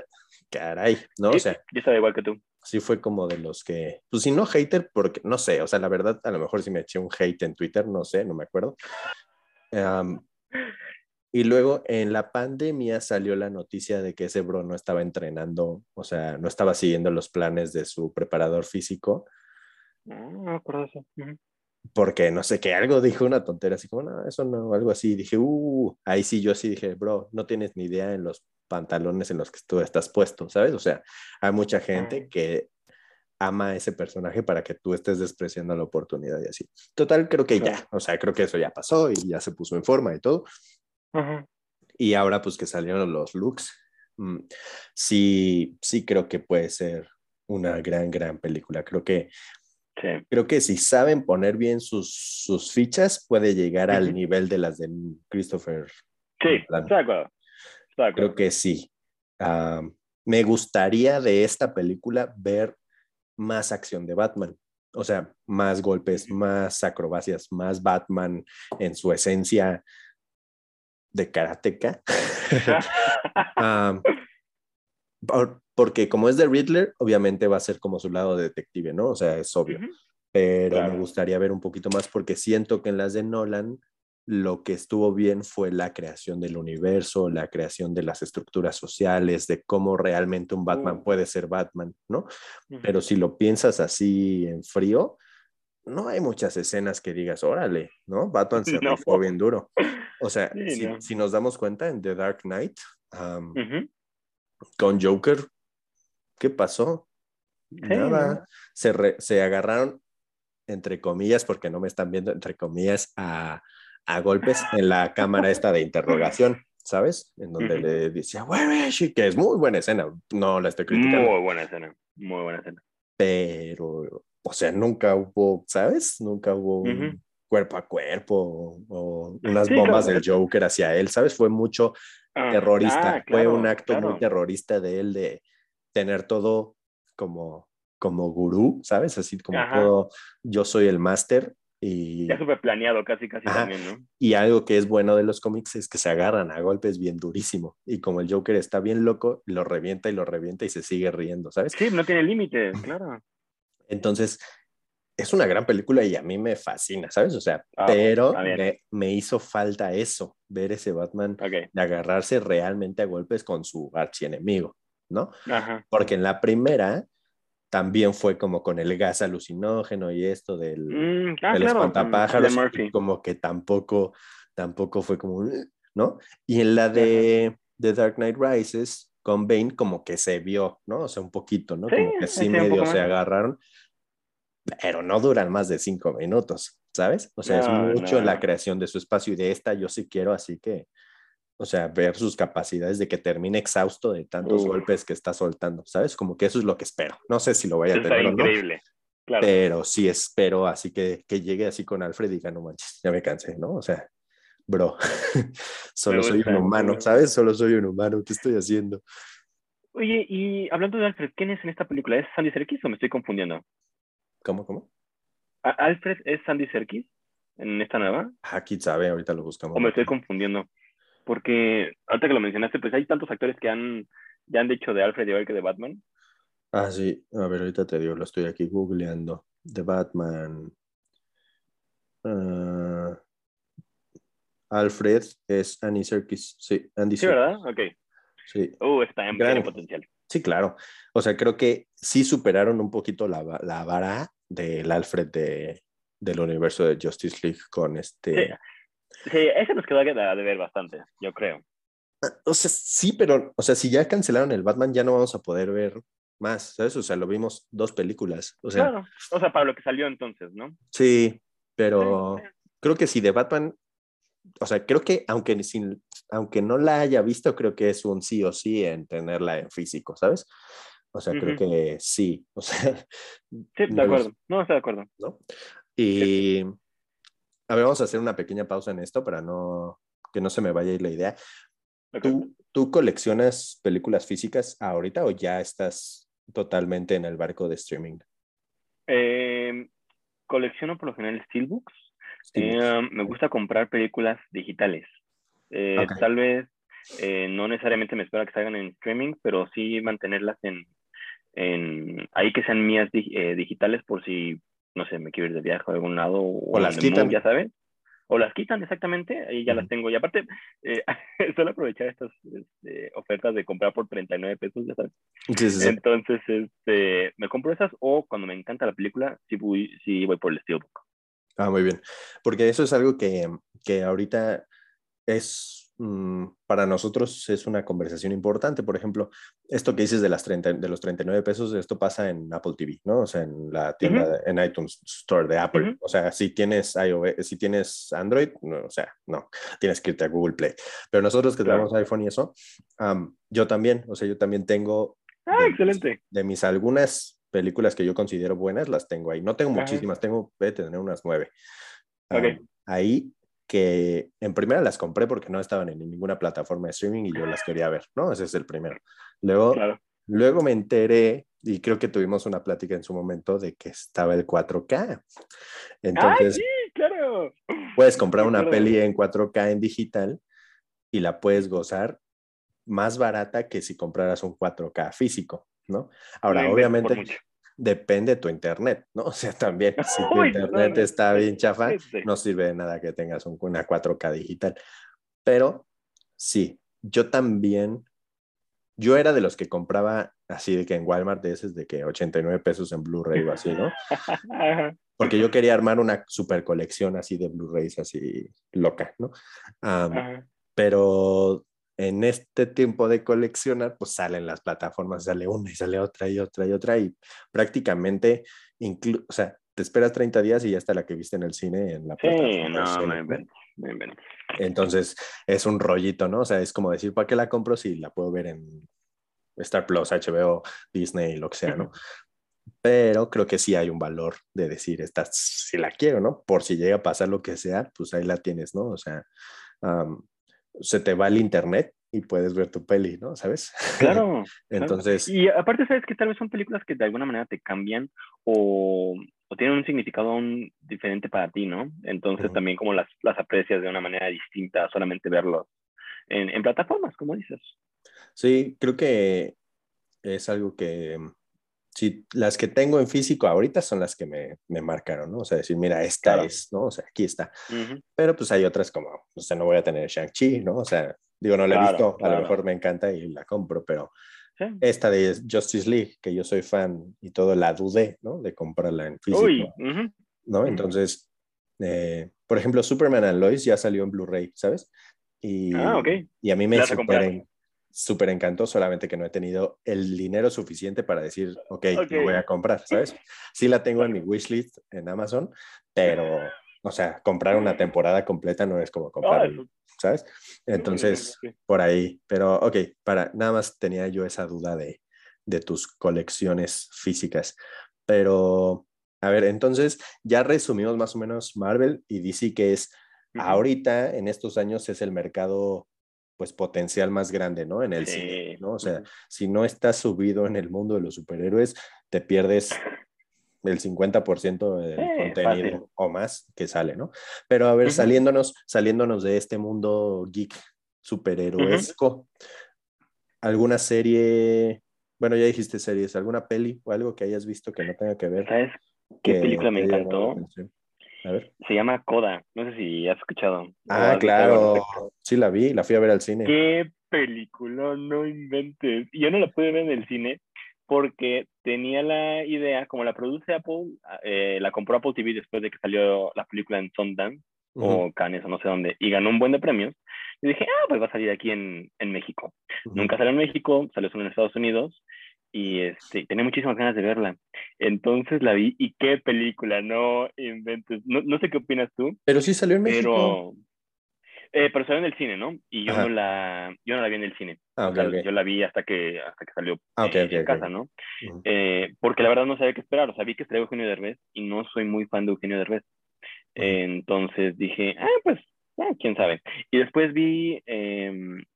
caray, ¿no? o sea, yo estaba igual que tú. Sí fue como de los que, pues si no hater, porque no sé, o sea, la verdad, a lo mejor si me eché un hate en Twitter, no sé, no me acuerdo, y luego en la pandemia salió la noticia de que ese bro no estaba entrenando, o sea, no estaba siguiendo los planes de su preparador físico. No, por eso. Porque no sé qué, algo dijo una tontera, así como, no, eso no, algo así. Dije, uh, ahí sí, yo sí dije, bro, no tienes ni idea en los pantalones en los que tú estás puesto, ¿sabes? O sea, hay mucha gente que ama a ese personaje para que tú estés despreciando la oportunidad y así. Total, creo que ya, o sea, creo que eso ya pasó y ya se puso en forma y todo. Y ahora pues que salieron los looks, mm, sí, sí creo que puede ser una gran, gran película. Creo que, creo que si saben poner bien sus, sus fichas, puede llegar al nivel de las de Christopher. Sí, está Creo que sí. me gustaría de esta película ver más acción de Batman. O sea, más golpes, más acrobacias, más Batman en su esencia de karateca. porque como es de Riddler, obviamente va a ser como su lado detective, ¿no? O sea, es obvio. Pero me gustaría ver un poquito más porque siento que en las de Nolan lo que estuvo bien fue la creación del universo, la creación de las estructuras sociales, de cómo realmente un Batman puede ser Batman, ¿no? Pero si lo piensas así en frío, no hay muchas escenas que digas, órale, ¿no? Batman se no. bien duro. O sea, si, nos damos cuenta en The Dark Knight, con Joker, ¿qué pasó? Nada. Se, se agarraron, entre comillas, porque no me están viendo, entre comillas, a a golpes en la cámara esta de interrogación, ¿sabes? En donde le decía, where is Que es muy buena escena, no la estoy criticando. Muy buena escena, muy buena escena. Pero, o sea, nunca hubo, ¿sabes? Nunca hubo un cuerpo a cuerpo o, unas bombas del Joker hacia él, ¿sabes? Fue mucho ah, terrorista, ah, fue un acto muy terrorista de él de tener todo como como gurú, ¿sabes? Así como todo, yo soy el máster y, ya súper planeado casi, casi también, ¿no? Y algo que es bueno de los cómics es que se agarran a golpes bien durísimo. Y como el Joker está bien loco, lo revienta y lo revienta y se sigue riendo, ¿sabes? Sí, no tiene límites, claro. Entonces, es una gran película y a mí me fascina, ¿sabes? O sea, ah, pero me, hizo falta eso, ver ese Batman de agarrarse realmente a golpes con su archienemigo, ¿no? Ajá. Porque en la primera también fue como con el gas alucinógeno y esto del, mm, ah, espantapájaros, como que tampoco, tampoco fue como, ¿no? Y en la de The Dark Knight Rises, con Bane, como que se vio, ¿no? O sea, un poquito, ¿no? como que sí medio se agarraron, pero no duran más de cinco minutos, ¿sabes? O sea, es mucho la creación de su espacio y de esta yo sí quiero, así que o sea, ver sus capacidades de que termine exhausto de tantos golpes que está soltando, ¿sabes? Como que eso es lo que espero. No sé si lo voy a tener increíble. Claro. Pero sí espero así que, que llegue así con Alfred y diga, no manches, ya me cansé, ¿no? O sea, bro, solo soy un humano, ¿sabes? Solo soy un humano, ¿qué estoy haciendo? Oye, y hablando de Alfred, ¿quién es en esta película? ¿Es Sandy Serkis o me estoy confundiendo? ¿Cómo, cómo? ¿Alfred es Sandy Serkis en esta nueva? Aquí ah, sabe, ahorita lo buscamos. O me estoy confundiendo porque ahorita que lo mencionaste, pues hay tantos actores que han, ya han dicho de Alfred igual que de Batman. Ah, sí, a ver, ahorita te digo, lo estoy aquí googleando. De Batman. Ah, Alfred es Andy Serkis, sí, Andy Sí, ¿verdad? Ok. Sí. Uh, está en gran potencial. Sí, claro. O sea, creo que sí superaron un poquito la, la vara del Alfred de, del universo de Justice League con este. Sí, ese nos quedó de ver bastante, yo creo. O sea, sí, pero, o sea, si ya cancelaron el Batman, ya no vamos a poder ver más, ¿sabes? O sea, lo vimos dos películas. O sea, claro, o sea, para lo que salió entonces, ¿no? Sí, pero creo que si de Batman, o sea, creo que aunque, sin, aunque no la haya visto, creo que es un sí o sí en tenerla en físico, ¿sabes? O sea, creo que sí, o sea. Sí, de acuerdo, no, estoy de acuerdo. ¿no? Y, a ver, vamos a hacer una pequeña pausa en esto para no que no se me vaya a ir la idea. ¿Tú, ¿Tú coleccionas películas físicas ahorita o ya estás totalmente en el barco de streaming? Eh, colecciono por lo general Steelbooks. Eh, me gusta comprar películas digitales. Eh, tal vez no necesariamente me espera que salgan en streaming, pero sí mantenerlas en, en ahí que sean mías digitales por si no sé, me quiero ir de viaje a algún lado o, las quitan, ya sabes. O las quitan exactamente, ahí ya las tengo. Y aparte, eh, suelo aprovechar estas este, ofertas de comprar por 39 pesos, ya sabes. Entonces, este, me compro esas o cuando me encanta la película, sí voy, sí voy por el Steelbook. Ah, muy bien. Porque eso es algo que, que ahorita es Mm, para nosotros es una conversación importante. Por ejemplo, esto que dices de, las 30, de los 39 pesos, esto pasa en Apple TV, ¿no? O sea, en la tienda, en iTunes Store de Apple. O sea, si tienes iOS, si tienes Android, no, o sea, no, tienes que irte a Google Play. Pero nosotros que tenemos iPhone y eso, yo también, o sea, yo también tengo... Ah, de excelente. Mis, de mis algunas películas que yo considero buenas, las tengo ahí. No tengo muchísimas, tengo, voy tener unas nueve. ahí que en primera las compré porque no estaban en ninguna plataforma de streaming y yo las quería ver, ¿no? Ese es el primero. Luego luego me enteré, y creo que tuvimos una plática en su momento, de que estaba el 4K. Entonces, ¡Ay, sí, claro! puedes comprar una Claro. peli en 4K en digital y la puedes gozar más barata que si compraras un 4K físico, ¿no? Ahora, obviamente. Depende de tu internet, ¿no? O sea, también, si tu Uy, internet no, no, está bien chafa, no sirve de nada que tengas un- una 4K digital. Pero sí, yo también, yo era de los que compraba así de que en Walmart de esos de que 89 pesos en Blu-ray o así, ¿no? Porque yo quería armar una super colección así de Blu-rays así loca, ¿no? Pero en este tiempo de coleccionar, pues salen las plataformas, sale una y sale otra y otra y otra y prácticamente, inclu- o sea, te esperas 30 días y ya está la que viste en el cine en la Sí, plataforma. cine, no. Entonces es un rollito, ¿no? O sea, es como decir, ¿para qué la compro si la puedo ver en Star Plus, HBO, Disney, lo que sea, ¿no? Pero creo que sí hay un valor de decir, esta si la quiero, ¿no? Por si llega a pasar lo que sea, pues ahí la tienes, ¿no? O sea, am, se te va el internet y puedes ver tu peli, ¿no? ¿Sabes? Claro. claro. Entonces, Y aparte, sabes que tal vez son películas que de alguna manera te cambian o, o tienen un significado aún diferente para ti, ¿no? Entonces también como las, las aprecias de una manera distinta solamente verlos en, en plataformas, como dices. sí, creo que es algo que, sí, las que tengo en físico ahorita son las que me, me marcaron, ¿no? O sea, decir, mira, esta Claro. es, ¿no? O sea, aquí está. Pero pues hay otras como, o sea, no voy a tener Shang-Chi, ¿no? O sea, digo, no la he Claro, visto, a lo mejor me encanta y la compro, pero Sí. esta de Justice League, que yo soy fan y todo, la dudé, ¿no? De comprarla en físico, Uy. ¿no? Entonces, eh, por ejemplo, Superman and Lois ya salió en Blu-ray, ¿sabes? Y, Ah, ok. y a mí me super, en- super encantó, solamente que no he tenido el dinero suficiente para decir, ok, Ok. lo voy a comprar, ¿sabes? Sí la tengo en mi wishlist en Amazon, pero, o sea, comprar una temporada completa no es como comprar, ¿sabes? Entonces, por ahí, pero ok, para, nada más tenía yo esa duda de, de tus colecciones físicas, pero, a ver, entonces ya resumimos más o menos Marvel y DC, que es ahorita, en estos años, es el mercado pues potencial más grande, ¿no? En el Sí. cine, ¿no? O sea, si no estás subido en el mundo de los superhéroes, te pierdes el 50% del contenido fácil. o más que sale, ¿no? Pero a ver, saliéndonos, saliéndonos de este mundo geek superhéroesco, ¿alguna serie, bueno, ya dijiste series, alguna peli o algo que hayas visto que no tenga que ver? ¿Sabes qué que película me encantó? A ver. Se llama Coda. No sé si has escuchado. Ah, has claro. respecto. Sí, la vi, la fui a ver al cine. ¡Qué película! No inventes. Y yo no la pude ver en el cine porque tenía la idea, como la produce Apple, eh, la compró Apple TV después de que salió la película en Sundance Ujú, o Cannes o no sé dónde, y ganó un buen de premios. Y dije, ah, pues va a salir aquí en, en México. ujú. Nunca salió en México, salió solo en Estados Unidos y este, tenía muchísimas ganas de verla. Entonces la vi y qué película, no inventes. No, no sé qué opinas tú, Pero sí salió en México. pero, eh, pero salió en el cine, ¿no? Y yo Ajá. no la, yo no la vi en el cine. Ah, O ok, sea, ok. Yo la vi hasta que, hasta que salió Ah, eh, en casa, ¿no? Eh, porque la verdad no sabía qué esperar. O sea, vi que traía Eugenio Derbez y no soy muy fan de Eugenio Derbez. Entonces dije, ah, pues, ah, quién sabe. Y después vi, eh,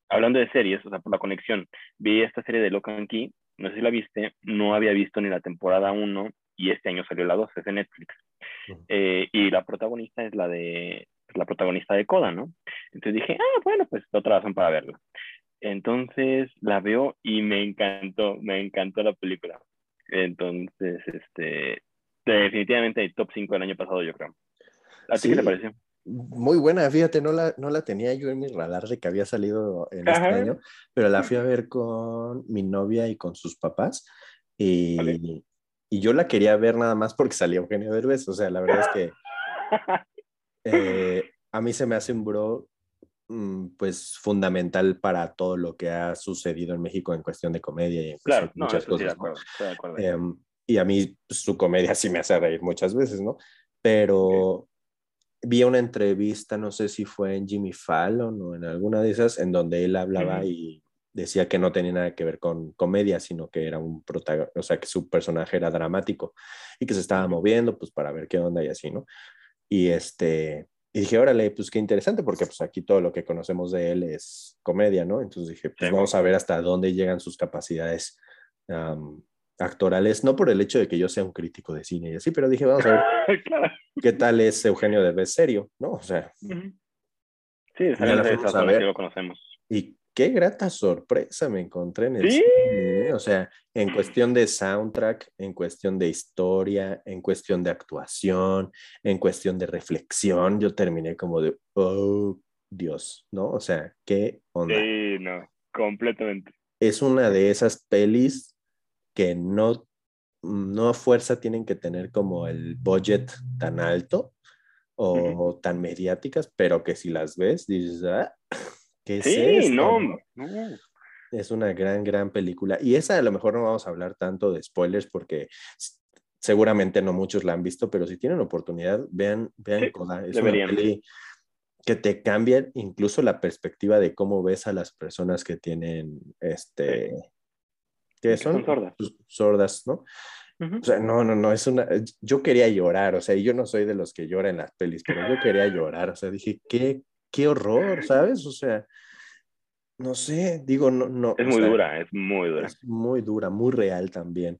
hablando de series, o sea, por la conexión, vi esta serie de Locan Key. No sé si la viste, no había visto ni la temporada 1 y este año salió la 2, es de Netflix. Eh, y la protagonista es la de la protagonista de Coda, ¿no? Entonces dije, ah, bueno, pues otra razón para verla. Entonces la veo y me encantó, me encantó la película. Entonces, este, definitivamente el top 5 del año pasado, yo creo. ¿A ti Sí. qué te pareció? Muy buena, fíjate, no la, no la tenía yo en mi radar de que había salido en este Ajá. año, pero la fui a ver con mi novia y con sus papás y, Ok. y yo la quería ver nada más porque salía Eugenio Derbez, o sea, la verdad es que eh, a mí se me hace un bro mm, pues fundamental para todo lo que ha sucedido en México en cuestión de comedia y en claro, de no, muchas eso sí, de cosas, acuerdo, de acuerdo. Em, y a mí su comedia sí me hace reír muchas veces, ¿no? Pero vi una entrevista, no sé si fue en Jimmy Fallon o en alguna de esas, en donde él hablaba y decía que no tenía nada que ver con comedia, sino que era un protagonista, o sea, que su personaje era dramático y que se estaba moviendo, pues para ver qué onda y así, ¿no? Y este, y dije, órale, pues qué interesante, porque pues aquí todo lo que conocemos de él es comedia, ¿no? Entonces dije, pues Sí. vamos a ver hasta dónde llegan sus capacidades actorales, no por el hecho de que yo sea un crítico de cine y así, pero dije, vamos a ver qué tal es Eugenio de serio, ¿no? O sea. Sí, de lo conocemos. Y qué grata sorpresa me encontré en el cine, o sea, en cuestión de soundtrack, en cuestión de historia, en cuestión de actuación, en cuestión de reflexión, yo terminé como de, oh, Dios, ¿no? O sea, qué onda. Sí, no, completamente. Es una de esas pelis que no, no a fuerza tienen que tener como el budget tan alto o tan mediáticas, pero que si las ves, dices, ah, ¿qué es sí, no, Es una gran, gran película. Y esa a lo mejor no vamos a hablar tanto de spoilers porque seguramente no muchos la han visto, pero si tienen oportunidad, vean, vean Coda. Es una peli que te cambia incluso la perspectiva de cómo ves a las personas que tienen este que son, sordas. Pues, sordas, ¿no? O sea, no, no, no, es una, yo quería llorar, o sea, y yo no soy de los que lloran en las pelis, pero yo quería llorar, o sea, dije, qué, qué horror, ¿sabes? O sea, no sé, digo, no, no. Es muy dura, es muy dura. Es muy dura, muy real también.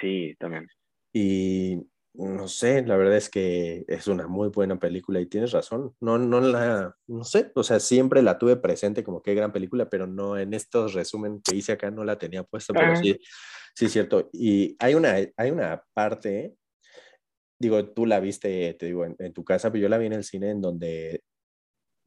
Sí, también. Y no sé, la verdad es que es una muy buena película y tienes razón. No, no la, no sé, o sea, siempre la tuve presente como qué gran película, pero no en estos resumen que hice acá no la tenía puesta, pero sí, sí es cierto. Y hay una, hay una parte, digo, tú la viste, te digo, en, tu casa, pero yo la vi en el cine en donde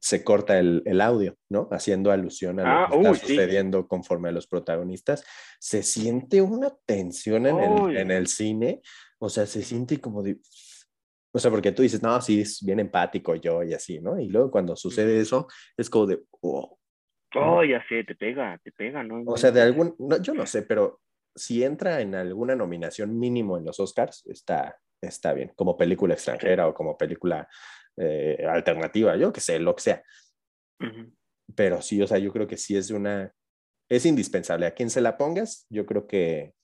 se corta el, el audio, ¿no? Haciendo alusión a lo ah, que está sucediendo conforme a los protagonistas. Se siente una tensión en, el, en el cine o sea, se siente como de... O sea, porque tú dices, no, sí, es bien empático yo y así, ¿no? Y luego cuando sucede eso, es como de... Oh, oh ya sé, te pega, te pega, ¿no? O sea, de algún... No, yo no sé, pero si entra en alguna nominación mínimo en los Oscars, está, está bien, como película extranjera o como película eh, alternativa, yo que sé, lo que sea. Pero sí, o sea, yo creo que sí es una, es indispensable. A quien se la pongas, yo creo que,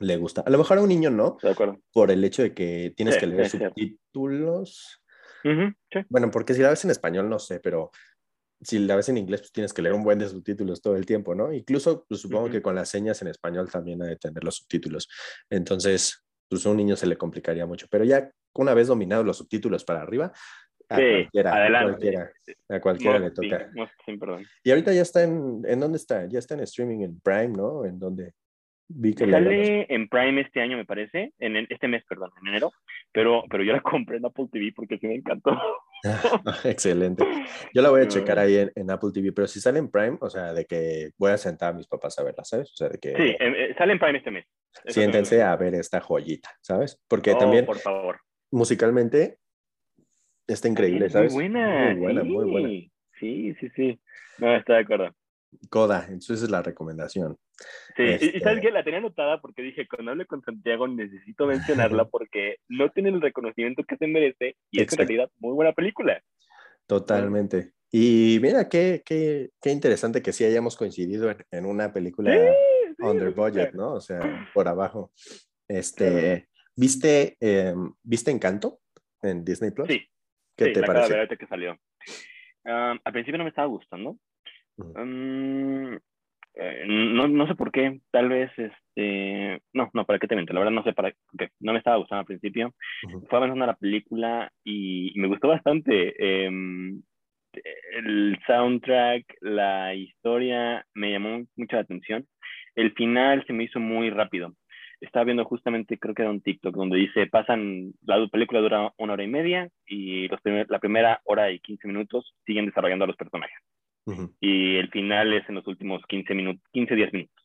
le gusta. A lo mejor a un niño no, de acuerdo. por el hecho de que tienes que leer subtítulos. Bueno, porque si la ves en español, no sé, pero si la ves en inglés, pues tienes que leer un buen de subtítulos todo el tiempo, ¿no? Incluso, pues, supongo que con las señas en español también hay de tener los subtítulos. Entonces, pues a un niño se le complicaría mucho. Pero ya una vez dominados los subtítulos para arriba, a cualquiera, a cualquiera, a cualquiera le toca. y ahorita ya está en, ¿en dónde está? Ya está en streaming en Prime, ¿no? ¿En dónde? Sale en Prime este año, me parece, en este mes, perdón, en enero, pero, pero yo la compré en Apple TV porque sí me encantó. Excelente. Yo la voy a checar ahí en, Apple TV, pero si sale en Prime, o sea, de que voy a sentar a mis papás a verla, ¿sabes? O sea, de que... Sí, eh, sale en Prime este mes. Siéntense a ver esta joyita, ¿sabes? Porque oh, también... por favor. Musicalmente está increíble, ¿sabes? Muy buena. Muy buena, muy buena. Sí, sí, sí. No, está de acuerdo. Coda, entonces es la recomendación. Sí, y sabes este que la tenía anotada porque dije, cuando hable con Santiago necesito mencionarla porque no tiene el reconocimiento que se merece y es en realidad muy buena película. Totalmente. Y mira, qué, qué, qué interesante que sí hayamos coincidido en, una película under budget, ¿no? O sea, por abajo. Este, ¿viste, em, ¿viste Encanto en Disney Plus? Sí. ¿Qué te pareció? que salió. al principio no me estaba gustando, Mm, eh, no, no sé por qué, tal vez, este, no, no, para qué te miento, la verdad no sé para qué, no me estaba gustando al principio, fue avanzando la película y, me gustó bastante, em, el soundtrack, la historia me llamó mucho la atención, el final se me hizo muy rápido, estaba viendo justamente, creo que era un TikTok, donde dice, pasan, la película dura una hora y media y los la primera hora y 15 minutos siguen desarrollando a los personajes y el final es en los últimos 15 minutos, 15, 10 minutos.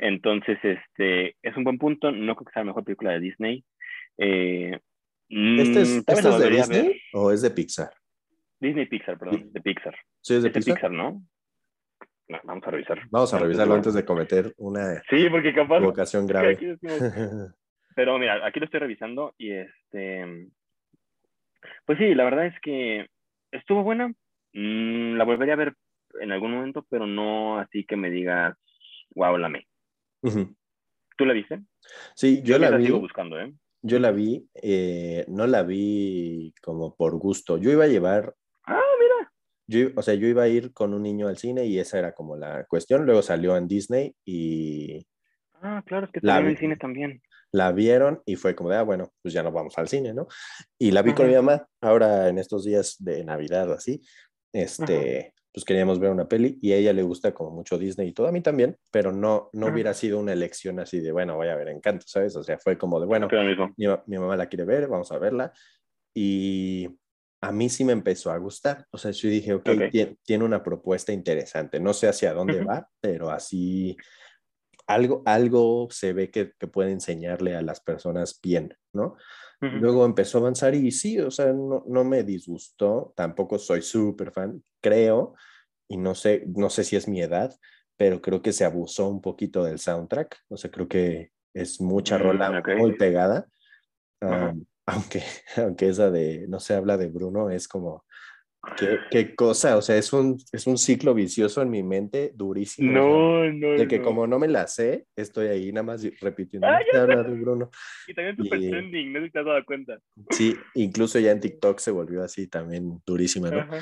Entonces, este, es un buen punto, no creo que sea la mejor película de Disney. Eh, ¿Este es, mm, ¿este de Disney o es de Pixar? Disney Pixar, perdón, de Pixar. ¿Sí es de, Pixar? ¿no? Vamos a revisar. Vamos a revisarlo antes de cometer una sí, porque capaz, equivocación grave. Pero mira, aquí lo estoy revisando y este... Pues sí, la verdad es que estuvo buena. Mm, la volvería a ver en algún momento, pero no así que me digas, wow, la me. ¿Tú la viste? Sí, yo, la, vi. Sigo buscando, ¿eh? Yo la vi, eh, no la vi como por gusto. Yo iba a llevar. Ah, mira. Yo, o sea, yo iba a ir con un niño al cine y esa era como la cuestión. Luego salió en Disney y, Ah, claro, es que La en vi- el cine también. la vieron y fue como de, ah, bueno, pues ya no vamos al cine, ¿no? Y la vi con Ajá. mi mamá ahora en estos días de Navidad o así, este, pues queríamos ver una peli y a ella le gusta como mucho Disney y todo, a mí también, pero no, no Ajá. hubiera sido una elección así de, bueno, voy a ver Encanto, ¿sabes? O sea, fue como de, bueno, mi, mi mamá la quiere ver, vamos a verla. Y a mí sí me empezó a gustar. O sea, yo dije, ok, Ok. tie- tiene una propuesta interesante. No sé hacia dónde Ujú. va, pero así algo, algo se ve que, que puede enseñarle a las personas bien, ¿no? Ujú. Luego empezó a avanzar y sí, o sea, no, no me disgustó, tampoco soy súper fan, creo, y no sé, no sé si es mi edad, pero creo que se abusó un poquito del soundtrack, o sea, creo que es mucha Mm, rola ok. muy pegada. Am, aunque, aunque esa de, no se habla de Bruno, es como, ¿qué, qué cosa? O sea, es un, es un ciclo vicioso en mi mente durísimo. o sea, No, no, de que no. como no me la sé, estoy ahí nada más repitiendo, Ah, no de Bruno. Y también super y- trending, no sé si te has dado cuenta. Sí, incluso ya en TikTok se volvió así también durísima, ¿no? Ajá.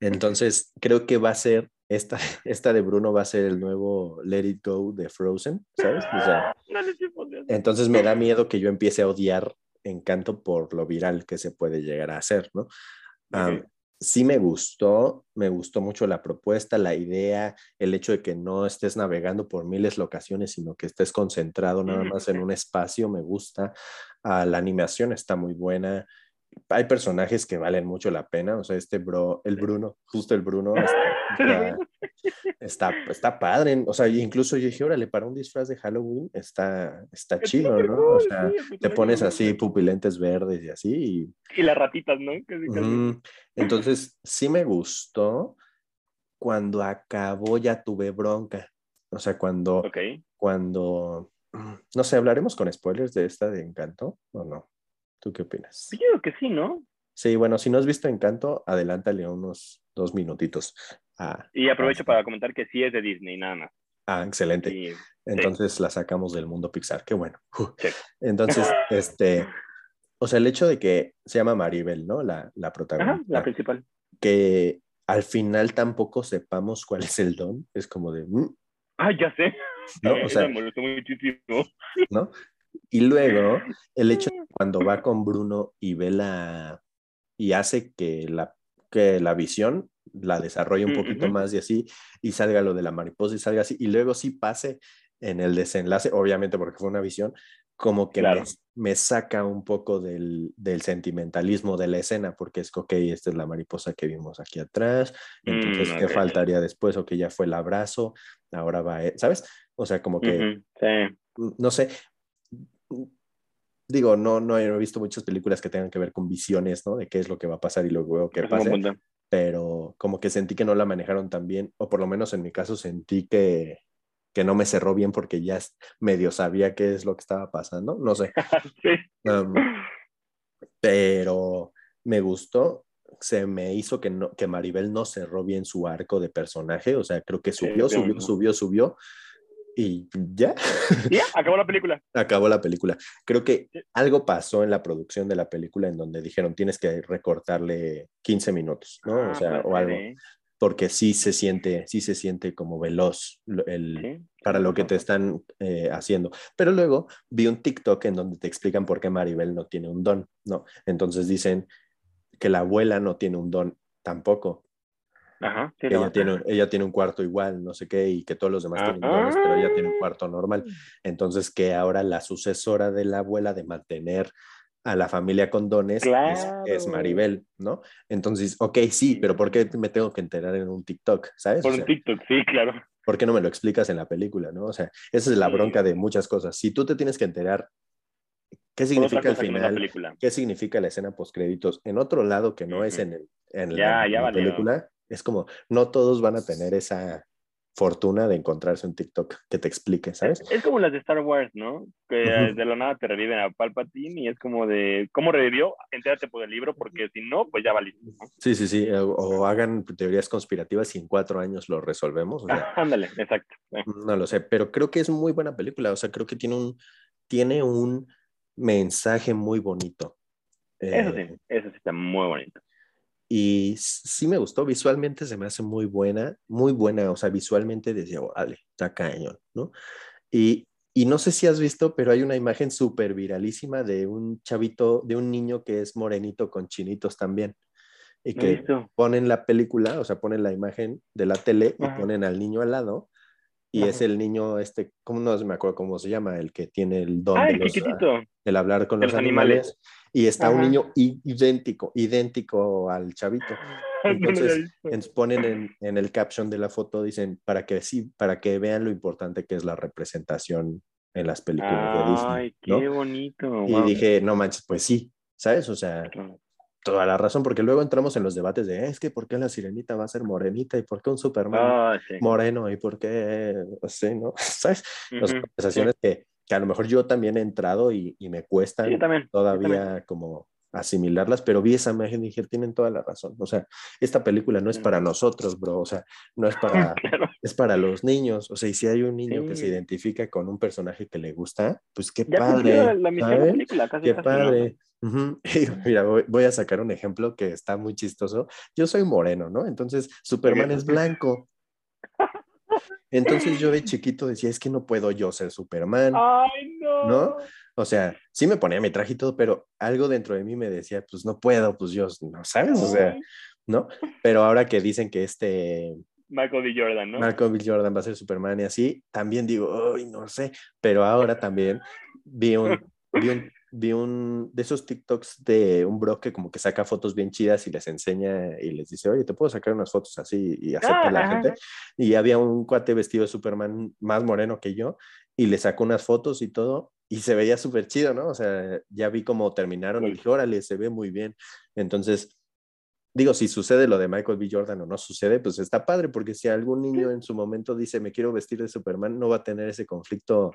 Entonces, creo que va a ser, esta, esta de Bruno va a ser el nuevo Let It Go de Frozen, ¿sabes? O sea, No entonces me da miedo que yo empiece a odiar Encanto por lo viral que se puede llegar a hacer, ¿no? Am, Ok. Sí me gustó, me gustó mucho la propuesta, la idea, el hecho de que no estés navegando por miles de locaciones, sino que estés concentrado nada más en un espacio, me gusta. Ah, la animación está muy buena. Hay personajes que valen mucho la pena, o sea, este bro, el Bruno, justo el Bruno, está, está, está, está padre, o sea, incluso yo dije, órale, para un disfraz de Halloween está, está chido, ¿no? cool, O sea, sí, te pones así pupilentes verdes y así, y Y las ratitas, ¿no? Casi, casi. Ujú. Entonces, sí me gustó. Cuando acabó ya tuve bronca. O sea, cuando, cuando, no sé, hablaremos con spoilers de esta de Encanto o no. ¿Tú qué opinas? Yo creo que sí, ¿no? Sí, bueno, si no has visto Encanto, adelántale unos dos minutitos. Ah, Y aprovecho Ah, para comentar que sí es de Disney, nada más. ah, excelente. Y, Entonces la sacamos del mundo Pixar, qué bueno. Sí. Entonces, este, o sea, el hecho de que se llama Maribel, ¿no? La, la ajá, protagonista. la principal. que al final tampoco sepamos cuál es el don, es como de, mm, Ah, ya sé. ¿no? O sea, me molestó muchísimo. ¿no? Y luego, el hecho de que cuando va con Bruno y ve la, y hace que la, que la visión la desarrolle un poquito más y así, y salga lo de la mariposa y salga así, y luego sí pase en el desenlace, obviamente porque fue una visión, como que Claro. me, me saca un poco del, del sentimentalismo de la escena, porque es que, ok, esta es la mariposa que vimos aquí atrás, entonces, Mm, ¿qué faltaría después? O que ya fue el abrazo, ahora va, él, ¿sabes? O sea, como que, Sí. no sé, digo, no, no he visto muchas películas que tengan que ver con visiones, ¿no? De qué es lo que va a pasar y luego qué pase. Pero como que sentí que no la manejaron tan bien, o por lo menos en mi caso sentí que, que no me cerró bien porque ya medio sabía qué es lo que estaba pasando, no sé, sí. Um, pero me gustó. Se me hizo que, no, que Maribel no cerró bien su arco de personaje, o sea, creo que subió, sí, subió, subió, subió, y ya, ya, acabó la película. acabó la película. Creo que algo pasó en la producción de la película en donde dijeron tienes que recortarle 15 minutos, ¿no? o Ah, sea, puede o algo, porque sí se siente, sí se siente como veloz lo- el, Sí, para lo que te están eh, haciendo. Pero luego vi un TikTok en donde te explican por qué Maribel no tiene un don, ¿no? Entonces dicen que la abuela no tiene un don tampoco. Ajá, ella, tiene, ella tiene un cuarto igual, no sé qué, y que todos los demás tienen dones, pero ella tiene un cuarto normal. Entonces que ahora la sucesora de la abuela de mantener a la familia con dones es- Claro. es, Maribel, ¿no? Entonces, ok, sí, pero ¿por qué me tengo que enterar en un TikTok, ¿sabes? Por O un sea, TikTok, sí, claro. ¿por qué no me lo explicas en la película, no? O sea, esa es la Sí. bronca de muchas cosas. Si tú te tienes que enterar qué significa el es final, qué significa la escena post créditos en otro lado que no es en, el- en Ya, la, ya en la película, es como, no todos van a tener esa fortuna de encontrarse un TikTok que te explique, ¿sabes? Es, es como las de Star Wars, ¿no? Que de la nada te reviven a Palpatine y es como de, ¿cómo revivió? Entérate por el libro porque si no, pues ya valiste. ¿no? Sí, sí, sí, o, o hagan teorías conspirativas y en cuatro años lo resolvemos, o sea, Ah, ándale, exacto. sí. no lo sé, pero creo que es muy buena película, o sea, creo que tiene un, tiene un mensaje muy bonito. Eso Eh, sí, eso sí está muy bonito. Y sí me gustó, visualmente se me hace muy buena, muy buena, o sea, visualmente decía, vale, está cañón, ¿no? Y Y no sé si has visto, pero hay una imagen súper viralísima de un chavito, de un niño que es morenito con chinitos también. Y que ponen la película, o sea, ponen la imagen de la tele y ponen al niño al lado. Y es el niño, este, ¿cómo no me acuerdo cómo se llama? El que tiene el don ah, de el hablar con los, animales. Y está un niño idéntico, idéntico al chavito. Entonces, ponen en, en, el caption de la foto, dicen, para que sí, para que vean lo importante que es la representación en las películas de Disney. Ay, qué bonito. Y dije, no manches, pues sí, ¿sabes? O sea, toda la razón, porque luego entramos en los debates de, es que ¿por qué la sirenita va a ser morenita? ¿Y por qué un Superman ah, moreno? ¿Y por qué? Así, ¿no? ¿Sabes? Las conversaciones que, que, a lo mejor yo también he entrado y, y me cuesta todavía como asimilarlas, pero vi esa imagen y dije, tienen toda la razón. O sea, esta película no es para nosotros, bro. O sea, no es para, es para los niños. O sea, y si hay un niño que se identifica con un personaje que le gusta, pues qué padre. qué padre. mira, voy, a sacar un ejemplo que está muy chistoso. Yo soy moreno, ¿no? Entonces, Superman es blanco. Entonces yo de chiquito decía, es que no puedo yo ser Superman. Ay, no. ¿No? O sea, sí me ponía mi traje y todo, pero algo dentro de mí me decía, pues no puedo, pues yo, no sabes, o sea, ¿no? Pero ahora que dicen que este... Michael B. Jordan, ¿no? Michael B. Jordan va a ser Superman y así, también digo, uy, no sé, pero ahora también vi un, vi un, vi un de esos TikToks de un bro que como que saca fotos bien chidas y les enseña y les dice, oye, te puedo sacar unas fotos así y acepta a la ah, gente. Y había un cuate vestido de Superman más moreno que yo y le sacó unas fotos y todo y se veía súper chido, ¿no? O sea, ya vi cómo terminaron y dije, órale, se ve muy bien. Entonces, digo, si sucede lo de Michael B. Jordan o no sucede, pues está padre, porque si algún niño en su momento dice, me quiero vestir de Superman, no va a tener ese conflicto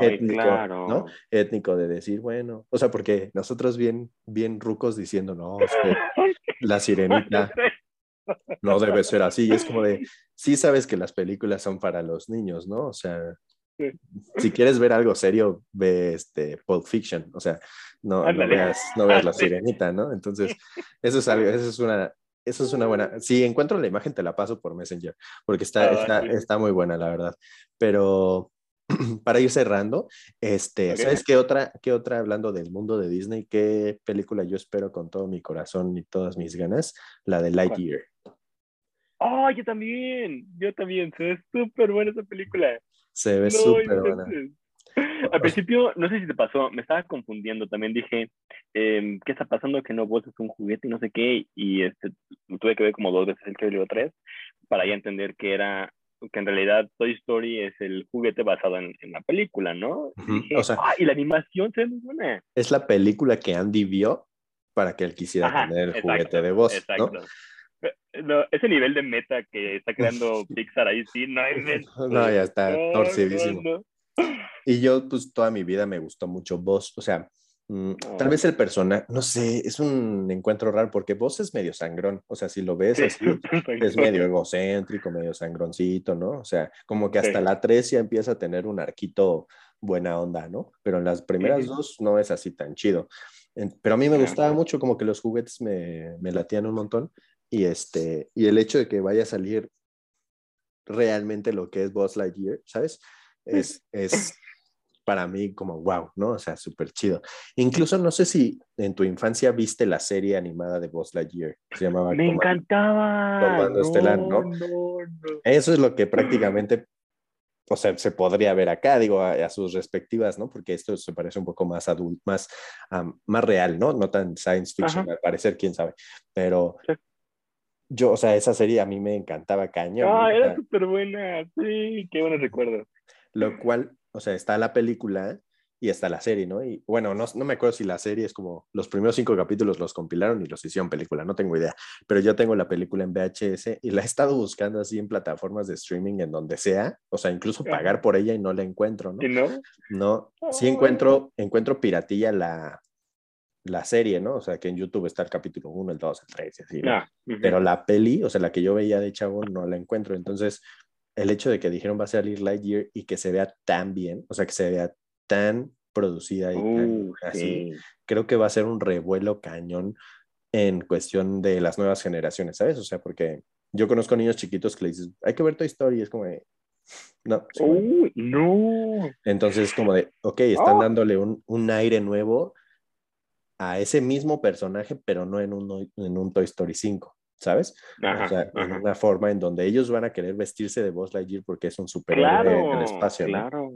étnico, ¿no? Étnico de decir, bueno, o sea, porque nosotros bien, bien rucos diciendo, no, es que la sirenita no debe ser así. es como de, sí sabes que las películas son para los niños, ¿no? O sea, si quieres ver algo serio, ve este Pulp Fiction, o sea, no, veas, no veas la sirenita, ¿no? Entonces, eso es algo, eso es una, eso es una buena. Si encuentro la imagen, te la paso por Messenger, porque está, ah, está, muy buena, la verdad. Pero para ir cerrando, este, ¿sabes qué otra, qué otra, hablando del mundo de Disney, qué película yo espero con todo mi corazón y todas mis ganas? La de Lightyear. Oh, yo también, yo también, se ve súper buena esa película. Se ve súper buena. Al principio, no sé si te pasó, me estaba confundiendo. También dije, em, ¿qué está pasando? Que no vos es un juguete y no sé qué. Y este, tuve que ver como dos veces el o tres para ya entender que era que en realidad Toy Story es el juguete basado en, la película, ¿no? y, o sea, y la animación se ve muy buena. Es la película que Andy vio para que él quisiera tener el juguete de voz, exacto. ¿no? No, ese nivel de meta que está creando Pixar ahí sí, no hay No, ya está torcidísimo. y yo, pues, toda mi vida me gustó mucho Voz. O sea, mm, tal ah. vez el personaje, no sé, es un encuentro raro porque Voz es medio sangrón. O sea, si lo ves así, es medio egocéntrico, medio sangroncito, ¿no? O sea, como que hasta la 3 ya empieza a tener un arquito buena onda, ¿no? Pero en las primeras dos no es así tan chido. Pero a mí me gustaba mucho, como que los juguetes me, me latían un montón. Y, este, y el hecho de que vaya a salir realmente lo que es Buzz Lightyear, ¿sabes? Es, es para mí como wow, ¿no? O sea, súper chido. Incluso no sé si en tu infancia viste la serie animada de Buzz Lightyear. Se llamaba Me encantaba. Comando Estelar, ¿no? Eso es lo que prácticamente, o sea, se podría ver acá, digo, a, sus respectivas, ¿no? Porque esto se parece un poco más adulto, más, más real, ¿no? No tan science fiction, al parecer, quién sabe. Pero yo, o sea, esa serie a mí me encantaba cañón. Ah, era súper buena, sí, qué buenos recuerdos. Lo cual, o sea, está la película y está la serie, ¿no? Y bueno, no, no me acuerdo si la serie es como los primeros cinco capítulos los compilaron y los hicieron película, no tengo idea, pero yo tengo la película en VHS y la he estado buscando así en plataformas de streaming en donde sea, o sea, incluso pagar por ella y no la encuentro, ¿no? ¿Y no? No, sí encuentro, encuentro piratilla la, la serie, ¿no? O sea, que en YouTube está el capítulo 1, el 2, el 3 y así, ¿no? Ah, Pero la peli, o sea, la que yo veía de chavo, no la encuentro. Entonces, el hecho de que dijeron va a salir Lightyear y que se vea tan bien, o sea, que se vea tan producida y uh, así, creo que va a ser un revuelo cañón en cuestión de las nuevas generaciones, ¿sabes? O sea, porque yo conozco niños chiquitos que le dices, hay que ver Toy Story, y es como, No. Uy, no. Entonces, como de, ok, están Oh. dándole un, un aire nuevo a ese mismo personaje, pero no en un, en un Toy Story 5, ¿sabes? Ajá, o sea, en ajá. una forma en donde ellos van a querer vestirse de Buzz Lightyear porque es un superhéroe Claro, en el espacio, ¿no? claro.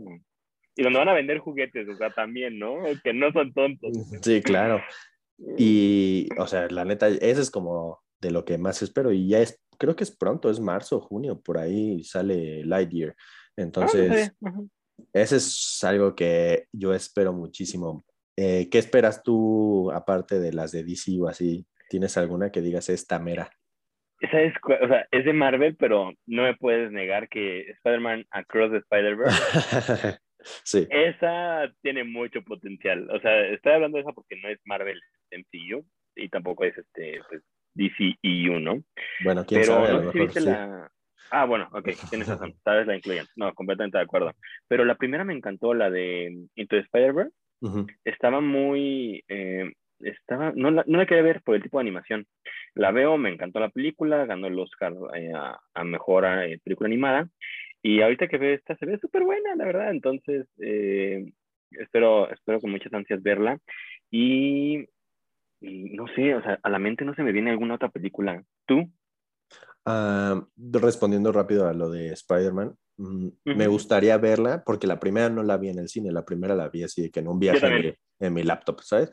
Y donde van a vender juguetes, o sea, también, ¿no? Que no son tontos. Sí, claro. Y, o sea, la neta, ese es como de lo que más espero. Y ya es, creo que es pronto, es marzo, junio, por ahí sale Lightyear. Ah, Entonces. Ajá. ese es algo que yo espero muchísimo. Eh, ¿Qué esperas tú, aparte de las de DC o así? ¿Tienes alguna que digas esta mera? Esa es, cu- o sea, es de Marvel, pero no me puedes negar que Spider-Man Across the Spider-Verse, sí, esa tiene mucho potencial. O sea, estoy hablando de esa porque no es Marvel MCU y tampoco es este pues, DCEU, ¿no? bueno, quién Pero sabe, a no lo sé si mejor viste sí. la... Ah, bueno, ok, tienes razón, tal vez la incluyan. No, completamente de acuerdo. Pero la primera me encantó, la de Into the Estaba muy, eh, estaba, no la, no la quería ver por el tipo de animación. La veo, me encantó la película, ganó el Oscar eh, a, a mejor eh, película animada. Y ahorita que veo esta, se ve súper buena, la verdad. Entonces, espero, espero con muchas ansias verla. Y, y no sé, o sea, a la mente no se me viene alguna otra película. ¿Tú? Ah, respondiendo rápido a lo de Spider-Man, mm, me Ujú. gustaría verla porque la primera no la vi en el cine, la primera la vi así de que en un viaje en mi, en mi laptop, ¿sabes?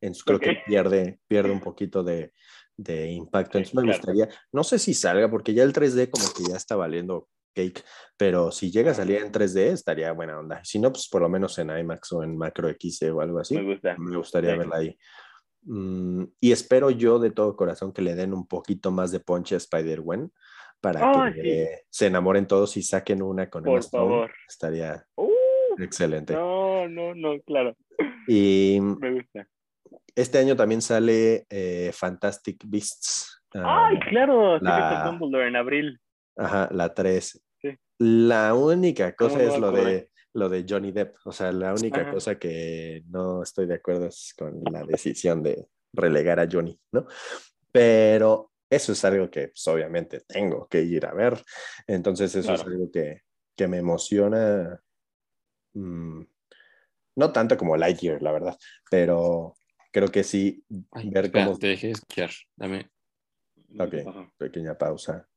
Entonces creo que Ok. pierde, pierde un poquito de, de impacto. Sí, Entonces me claro. gustaría, no sé si salga porque ya el 3D como que ya está valiendo cake, pero si llega a salir en 3D estaría buena onda. Si no, pues por lo menos en IMAX o en Macro XD o algo así. Me gusta. Me gustaría Sí. verla ahí. Mm, y espero yo de todo corazón que le den un poquito más de ponche a Spider-Gwen para que sí. eh, se enamoren todos y saquen una con Por Emma Stone. favor. Estaría Uh, excelente. no, no, no, claro. Y Me gusta. este año también sale eh, Fantastic Beasts. ah, Ay, claro, sí que la- Dumbledore en abril. Ajá, la 3. Sí. La única ¿Cómo cosa no es lo de, lo de Johnny Depp. O sea, la única Ajá. cosa que no estoy de acuerdo es con la decisión de relegar a Johnny, ¿no? Pero eso es algo que pues, obviamente tengo que ir a ver. Entonces eso es algo que, que me emociona. mm, no tanto como Lightyear, la verdad, pero creo que sí Ay, ver espera, cómo... te dejé escuchar. Dame. Ok. Pequeña pausa.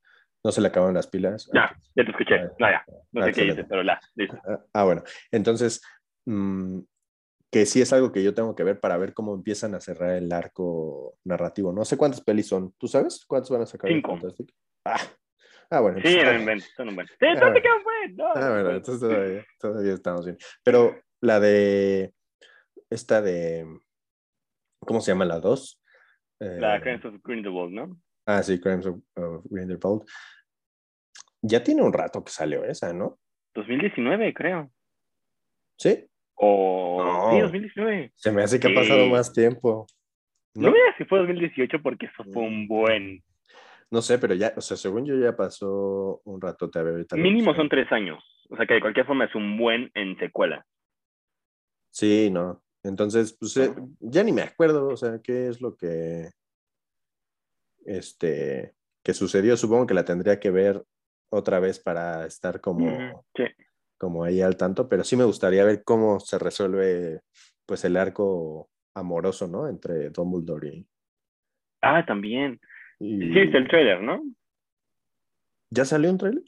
¿No se le acaban las pilas? Ya, ya te escuché. Ah, No, ya. No ah, sé qué excelente. dices, pero la. Listo. Ah, Ah, bueno, entonces, mm, que sí es algo que yo tengo que ver para ver cómo empiezan a cerrar el arco narrativo. No sé cuántas pelis son. ¿Tú sabes cuántas van a sacar? Cinco. Ah, ah, bueno. Sí, entonces- no son un buen. Sí, Ah, bueno. buen. No, Ah, bueno, entonces todavía, todavía estamos bien. Pero la de, esta de, ¿cómo se llama la 2? La Crimes of Grindelwald, ¿no? Ah, sí, Crimes of, of Grindelwald. Ya tiene un rato que salió esa, ¿no? 2019, creo. Sí, O. No. Sí, 2019. se me hace que ha pasado más tiempo. No, ¿No? digas si fue 2018 porque eso fue un buen. No sé, pero ya, o sea, según yo ya pasó un rato, te ahorita. Mínimo son tres años. O sea que de cualquier forma es un buen en secuela. Sí, no. Entonces, pues eh, ya ni me acuerdo, o sea, qué es lo que, este, que sucedió. Supongo que la tendría que ver otra vez para estar como, Sí. como ahí al tanto, pero sí me gustaría ver cómo se resuelve, pues, el arco amoroso, ¿no? Entre Dumbledore y... Ah, también. y- Sí, viste el trailer, ¿no? ¿Ya salió un trailer?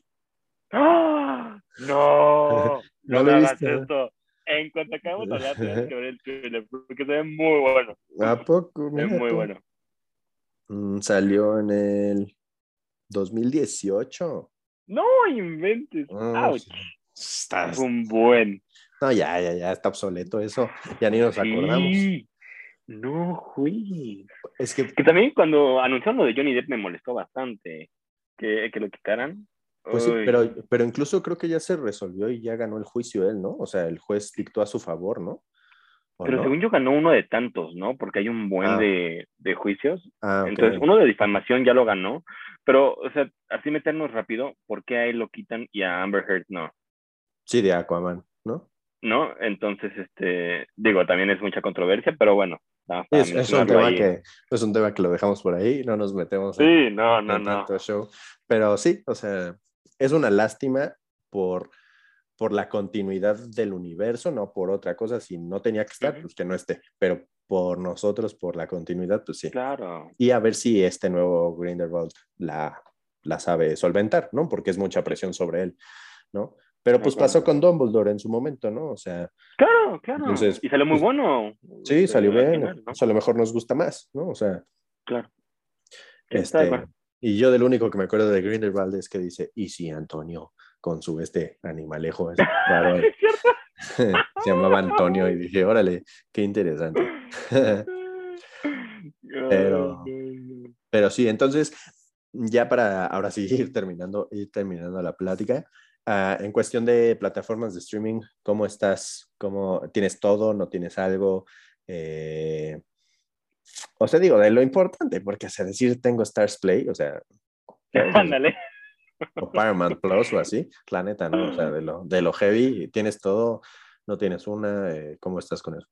¡Ah! No, No no, hagas esto. En cuanto acabamos de hablar, tienes que ver el trailer porque se ve muy bueno. ¿A poco? Mira muy tú. bueno. Mm, salió en el 2018. No inventes. Ah, Ouch. Está- un buen. no, ya, ya, ya está obsoleto eso. Ya ni nos acordamos. No, güey. Es que, Que también cuando anunciaron lo de Johnny Depp me molestó bastante que, que lo quitaran. pues sí, pero, pero incluso creo que ya se resolvió y ya ganó el juicio él, ¿no? O sea, el juez dictó a su favor, ¿no? ¿O Pero no? según yo ganó uno de tantos, ¿no? Porque hay un buen Ah. de, de juicios. Ah, ok. Entonces, uno de difamación ya lo ganó. Pero, o sea, así meternos rápido, ¿por qué a él lo quitan y a Amber Heard no? Sí, de Aquaman, ¿no? ¿No? Entonces, este, digo, también es mucha controversia, pero bueno. es, es un tema ahí. que, es un tema que lo dejamos por ahí, no nos metemos en, Sí, no, no, en no. tanto show. Pero sí, o sea, es una lástima por, por la continuidad del universo, no por otra cosa. Si no tenía que estar, pues que no esté. Pero por nosotros, por la continuidad, pues sí. Claro. Y a ver si este nuevo Grindelwald la, la sabe solventar, ¿no? Porque es mucha presión sobre él, ¿no? Pero pues pasó con Dumbledore en su momento, ¿no? O sea. Claro, claro. y salió muy pues, bueno. Sí, salió bien. O sea, a lo mejor nos gusta más, ¿no? O sea. Claro. Este, y yo del único que me acuerdo de Grindelwald es que dice, y si Antonio, con su este animalejo, es raro. Se llamaba Antonio y dije, órale, qué interesante. pero, pero sí, entonces, ya para ahora sí ir terminando, ir terminando la plática, Ah, en cuestión de plataformas de streaming, ¿cómo estás? ¿Cómo tienes todo? ¿No tienes algo? Eh, o sea, digo, de lo importante, porque, o sea, decir tengo Stars Play, o sea, ándale. O Paramount Plus o así, la neta, ¿no? O sea, de lo, de lo heavy, tienes todo, no tienes una, eh, ¿cómo estás con eso?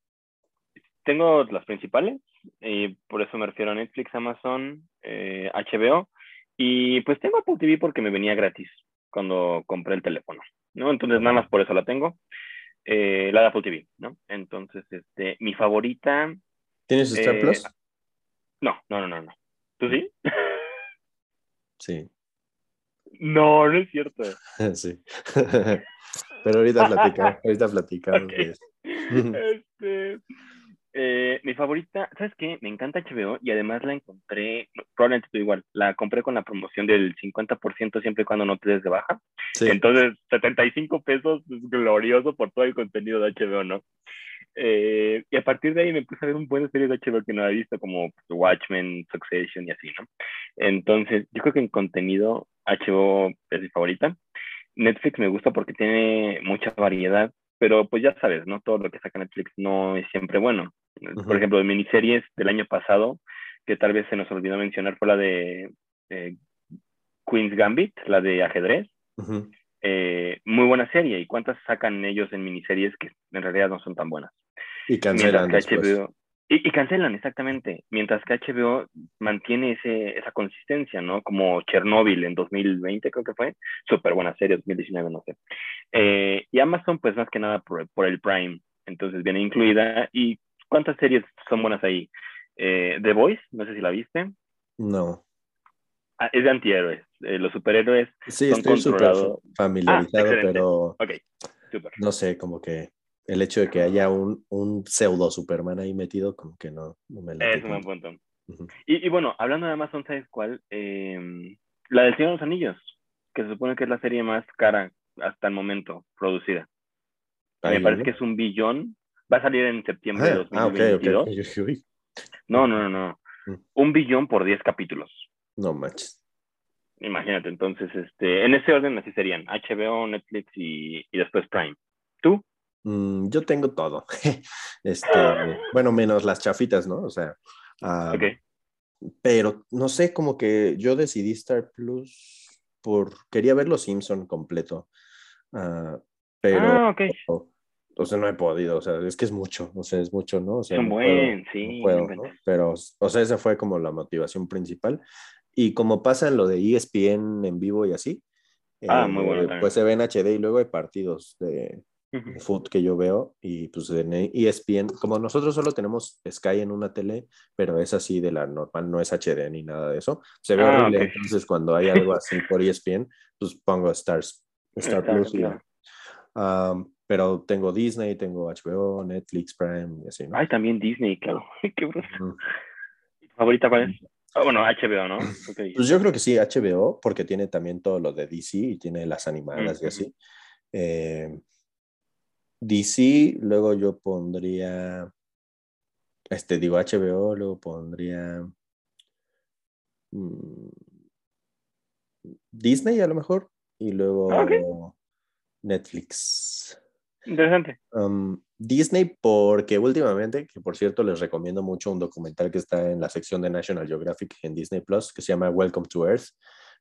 Tengo las principales, y por eso me refiero a Netflix, Amazon, HBO, eh, y pues tengo Apple TV porque me venía gratis cuando compré el teléfono, ¿no? Entonces nada más por eso la tengo. Eh, la de Apple TV, ¿no? Entonces, este, mi favorita. ¿Tienes Star eh, Plus? No, no, no, no, no. ¿Tú sí? Sí. No, no es cierto. sí. Pero ahorita platicamos, ahorita platicamos. Este, eh, mi favorita, ¿sabes qué? Me encanta HBO y además la encontré, probablemente tú igual, la compré con la promoción del 50% siempre y cuando no te des de baja. Entonces, 75 pesos es glorioso por todo el contenido de HBO, ¿no? Eh, y a partir de ahí me puse a ver un buen de series de HBO que no había visto, como Watchmen, Succession y así, ¿no? Entonces, yo creo que en contenido HBO es mi favorita. Netflix me gusta porque tiene mucha variedad, pero pues ya sabes, ¿no? Todo lo que saca Netflix no es siempre bueno. Por ejemplo, de miniseries del año pasado, que tal vez se nos olvidó mencionar, fue la de Queen's Gambit, la de ajedrez. Eh, muy buena serie. ¿Y cuántas sacan ellos en miniseries que en realidad no son tan buenas? Y cancelan HBO, y, cancelan, exactamente. Mientras que HBO mantiene ese, esa consistencia, ¿no? Como Chernobyl en 2020, creo que fue. Súper buena serie, 2019, no sé. Eh, y Amazon, pues más que nada por, por el Prime. Entonces viene incluida. ¿Y cuántas series son buenas ahí? Eh, The Voice, no sé si la viste. No. Ah, es de antihéroes. Eh, los superhéroes sí, son estoy controlados. familiarizado, ah, pero. Ok, super. No sé, como que el hecho de que haya un, un pseudo Superman ahí metido, como que no, no me la. Es un buen punto. y, y, bueno, hablando de Amazon, ¿sabes cuál? Em, la del Señor de los Anillos, que se supone que es la serie más cara hasta el momento producida. me parece que es un billón. Va a salir en septiembre de 2022. Ah, no, no, no, no. Mm. Un billón por 10 capítulos. No manches. Imagínate, entonces, este, en ese orden así serían HBO, Netflix y, y después Prime. ¿Tú? Mm, yo tengo todo. este, bueno, menos las chafitas, ¿no? O sea. Ah, pero no sé, como que yo decidí Star Plus por. Quería ver Los Simpson completo. Uh, pero. Ah, ok. O, sea, no he podido, o sea, es que es mucho, o sea, es mucho, ¿no? O sea, Son buen, sí. puedo, Pero, o sea, esa fue como la motivación principal. Y como pasa en lo de ESPN en vivo y así, ah, muy bueno, eh, pues se ve en HD y luego hay partidos de, foot que yo veo y pues en ESPN, como nosotros solo tenemos Sky en una tele, pero es así de la normal, no es HD ni nada de eso, se ve ah, horrible, entonces cuando hay algo así por ESPN, pues pongo Stars, Star Plus pero tengo Disney, tengo HBO, Netflix, Prime y así, ¿no? Ay, también Disney, claro, qué ¿Favorita cuál es? Ah, bueno, HBO, ¿no? Pues yo creo que sí, HBO, porque tiene también todo lo de DC y tiene las animadas y así. Eh, DC, luego yo pondría, este, digo HBO, luego pondría mm, Disney a lo mejor, y luego ah, Netflix. Interesante. Um, Disney porque últimamente, que por cierto les recomiendo mucho un documental que está en la sección de National Geographic en Disney Plus, que se llama Welcome to Earth,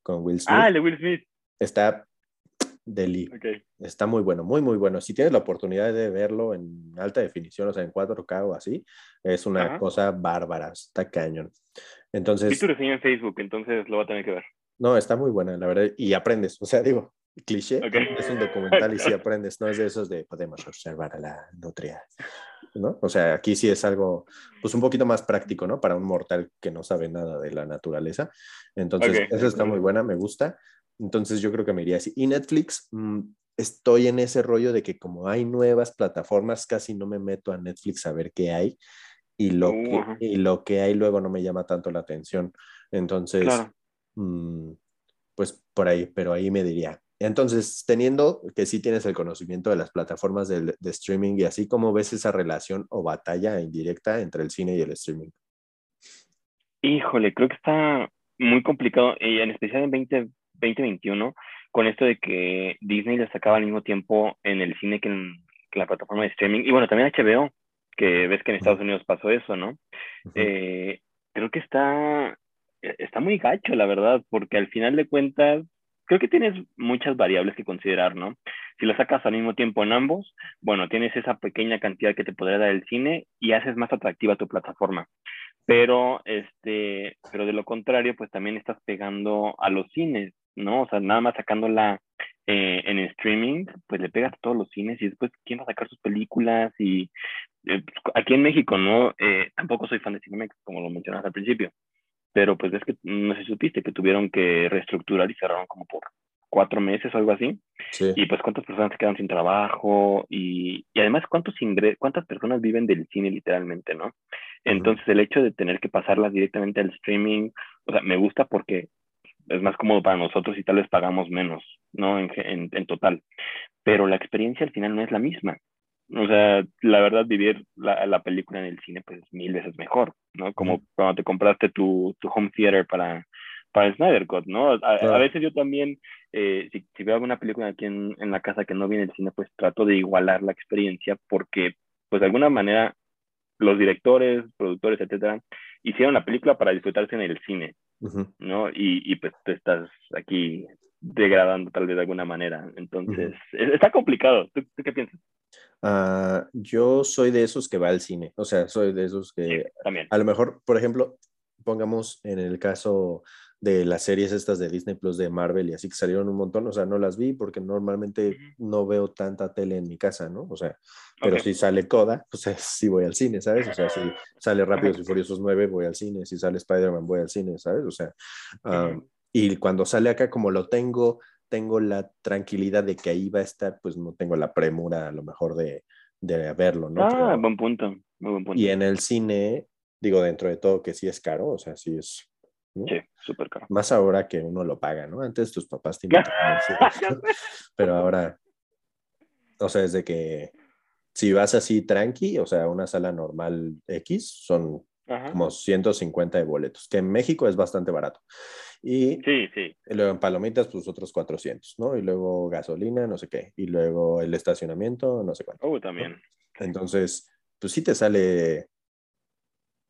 con Will Smith. Ah, el de Will Smith. Está Delhi. Está muy bueno, muy, muy bueno. Si tienes la oportunidad de verlo en alta definición, o sea, en 4K o así, es una cosa bárbara, está cañón. Entonces... Y tú en Facebook, entonces lo va a tener que ver. No, está muy buena, la verdad, y aprendes, o sea, digo, cliché, es un documental y si aprendes, no es de esos de podemos observar a la nutria, ¿no? O sea, aquí sí es algo, pues un poquito más práctico, ¿no? Para un mortal que no sabe nada de la naturaleza. Entonces, eso está muy buena, me gusta. Entonces, yo creo que me iría así. Y Netflix, mm, estoy en ese rollo de que como hay nuevas plataformas, casi no me meto a Netflix a ver qué hay. Y lo, que, y lo que hay luego no me llama tanto la atención. Entonces, mm, pues por ahí, pero ahí me diría, entonces, teniendo que sí tienes el conocimiento de las plataformas de, streaming y así, ¿cómo ves esa relación o batalla indirecta entre el cine y el streaming? Híjole, creo que está muy complicado, y en especial en 2021, con esto de que Disney le sacaba al mismo tiempo en el cine que en la plataforma de streaming. Y bueno, también HBO, que ves que en Estados Unidos pasó eso, ¿no? Eh, creo que está, está muy gacho, la verdad, porque al final de cuentas, creo que tienes muchas variables que considerar, ¿no? Si lo sacas al mismo tiempo en ambos, bueno, tienes esa pequeña cantidad que te podría dar el cine y haces más atractiva tu plataforma. Pero, este, pero de lo contrario, pues también estás pegando a los cines, ¿no? O sea, nada más sacándola eh, en streaming, pues le pegas a todos los cines y después, ¿quién va a sacar sus películas? Y eh, aquí en México, ¿no? Eh, tampoco soy fan de Cinemex, como lo mencionas al principio pero pues es que no sé si supiste que tuvieron que reestructurar y cerraron como por cuatro meses o algo así. Sí. Y pues cuántas personas se quedan sin trabajo y, y además cuántos ingres cuántas personas viven del cine literalmente, ¿no? Entonces el hecho de tener que pasarlas directamente al streaming, o sea, me gusta porque es más cómodo para nosotros y tal vez pagamos menos, ¿no? En, en, en total. Pero la experiencia al final no es la misma. O sea, la verdad, vivir la, la, película en el cine, pues es mil veces mejor, ¿no? Como cuando te compraste tu, tu home theater para, para Snyder Cut, ¿no? A, veces yo también, eh, si, si, veo alguna película aquí en, en, la casa que no viene el cine, pues trato de igualar la experiencia porque, pues de alguna manera, los directores, productores, etcétera, hicieron la película para disfrutarse en el cine, ¿no? Y, y pues tú estás aquí degradando tal vez de alguna manera. Entonces, está complicado. ¿Tú, qué piensas? Uh, yo soy de esos que va al cine, o sea, soy de esos que también. a lo mejor, por ejemplo, pongamos en el caso de las series estas de Disney Plus de Marvel y así que salieron un montón, o sea, no las vi porque normalmente no veo tanta tele en mi casa, ¿no? O sea, pero si sale Coda, pues sí voy al cine, ¿sabes? O sea, si sale Rápidos y Furiosos 9, voy al cine, si sale Spider-Man, voy al cine, ¿sabes? O sea, y cuando sale acá, como lo tengo, tengo la tranquilidad de que ahí va a estar, pues no tengo la premura a lo mejor de, de verlo, ¿no? Ah, buen punto, muy buen punto. Y en el cine, digo, dentro de todo que sí es caro, o sea, sí es... Sí, súper caro. Más ahora que uno lo paga, ¿no? Antes tus papás te invitaban, pero ahora, o sea, es de que si vas así tranqui, o sea, una sala normal X, son como 150 de boletos, que en México es bastante barato. Y, sí, sí. luego en palomitas, pues otros 400, ¿no? Y luego gasolina, no sé qué. Y luego el estacionamiento, no sé cuánto. Oh, también. Entonces, pues sí te sale,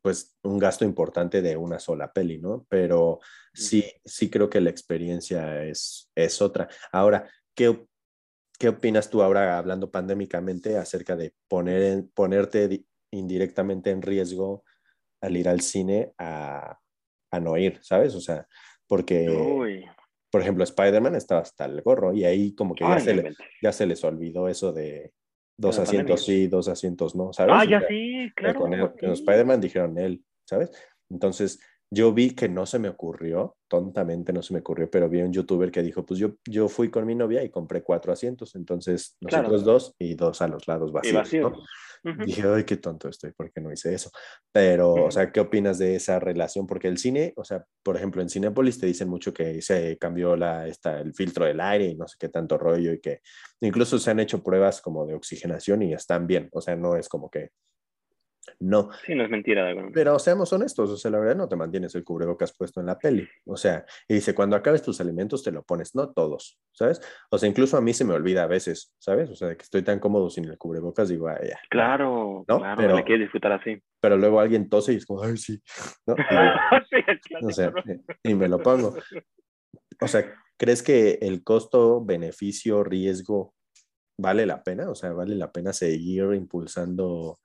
pues, un gasto importante de una sola peli, ¿no? Pero sí, sí creo que la experiencia es, es otra. Ahora, ¿qué, ¿qué opinas tú ahora, hablando pandémicamente, acerca de poner en, ponerte indirectamente en riesgo al ir al cine a, a no ir, ¿sabes? O sea, porque, por ejemplo, Spider-Man estaba hasta el gorro y ahí como que ya, se, ya se les olvidó eso de dos asientos sí, dos asientos no, ¿sabes? Ah, ya sí, claro. Con, Spider-Man dijeron él, ¿sabes? Entonces, yo vi que no se me ocurrió, tontamente no se me ocurrió, pero vi un youtuber que dijo, pues yo, yo fui con mi novia y compré cuatro asientos, entonces nosotros dos y dos a los lados vacíos. Dije, ay, qué tonto estoy, porque no hice eso? Pero, o sea, ¿qué opinas de esa relación? Porque el cine, o sea, por ejemplo, en Cinepolis te dicen mucho que se cambió la, esta, el filtro del aire y no sé qué tanto rollo y que incluso se han hecho pruebas como de oxigenación y están bien, o sea, no es como que no. Sí, no es mentira. Pero seamos honestos, o sea, la verdad no te mantienes el cubrebocas puesto en la peli. O sea, y dice, cuando acabes tus alimentos te lo pones, no todos, ¿sabes? O sea, incluso a mí se me olvida a veces, ¿sabes? O sea, de que estoy tan cómodo sin el cubrebocas, digo, ay, ya. Claro, ¿no? claro, pero, le quieres disfrutar así. Pero luego alguien tose y es como, ay, sí, ¿no? Y, o sea, y me lo pongo. O sea, ¿crees que el costo, beneficio, riesgo vale la pena? O sea, ¿vale la pena seguir impulsando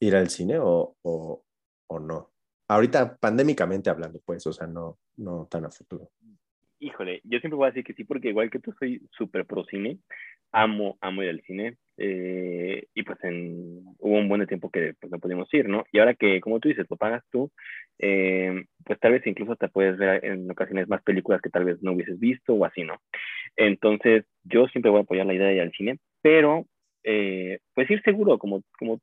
ir al cine o, o, o, no. Ahorita, pandémicamente hablando, pues, o sea, no, no tan a futuro. híjole, yo siempre voy a decir que sí, porque igual que tú soy súper pro cine, amo, amo ir al cine, eh, y pues en, hubo un buen tiempo que pues no pudimos ir, ¿no? Y ahora que, como tú dices, lo pagas tú, eh, pues tal vez incluso te puedes ver en ocasiones más películas que tal vez no hubieses visto o así, ¿no? Entonces, yo siempre voy a apoyar la idea de ir al cine, pero eh, pues ir seguro, como, como,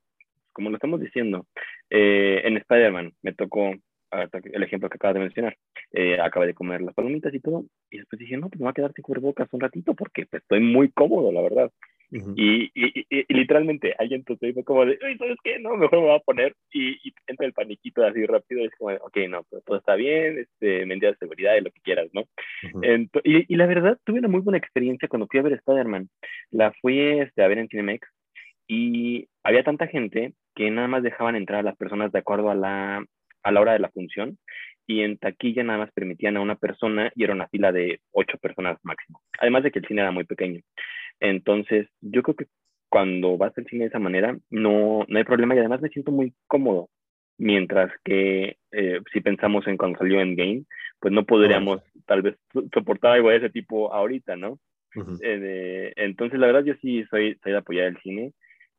como lo estamos diciendo. en Spider-Man me tocó el ejemplo que acabas de mencionar, eh, acabé de comer las palomitas y todo, y después dije, no, pues me voy a quedar sin cubrebocas un ratito porque pues, estoy muy cómodo, la verdad. y, y, y, literalmente alguien entonces fue como de, ¿sabes qué? No, mejor me voy a poner y, entra el paniquito así rápido, y es como, ok, no, pues todo está bien, este, medida de seguridad y lo que quieras, ¿no? y, la verdad, tuve una muy buena experiencia cuando fui a ver Spider-Man. La fui este, a ver en Cinemex y había tanta gente que nada más dejaban entrar a las personas de acuerdo a la, a la hora de la función y en taquilla nada más permitían a una persona y era una fila de ocho personas máximo. Además de que el cine era muy pequeño. Entonces, yo creo que cuando vas al cine de esa manera, no, no hay problema y además me siento muy cómodo. Mientras que eh, si pensamos en cuando salió Endgame, pues no podríamos tal vez soportar algo de ese tipo ahorita, ¿no? Eh, entonces, la verdad, yo sí soy, soy de apoyar el cine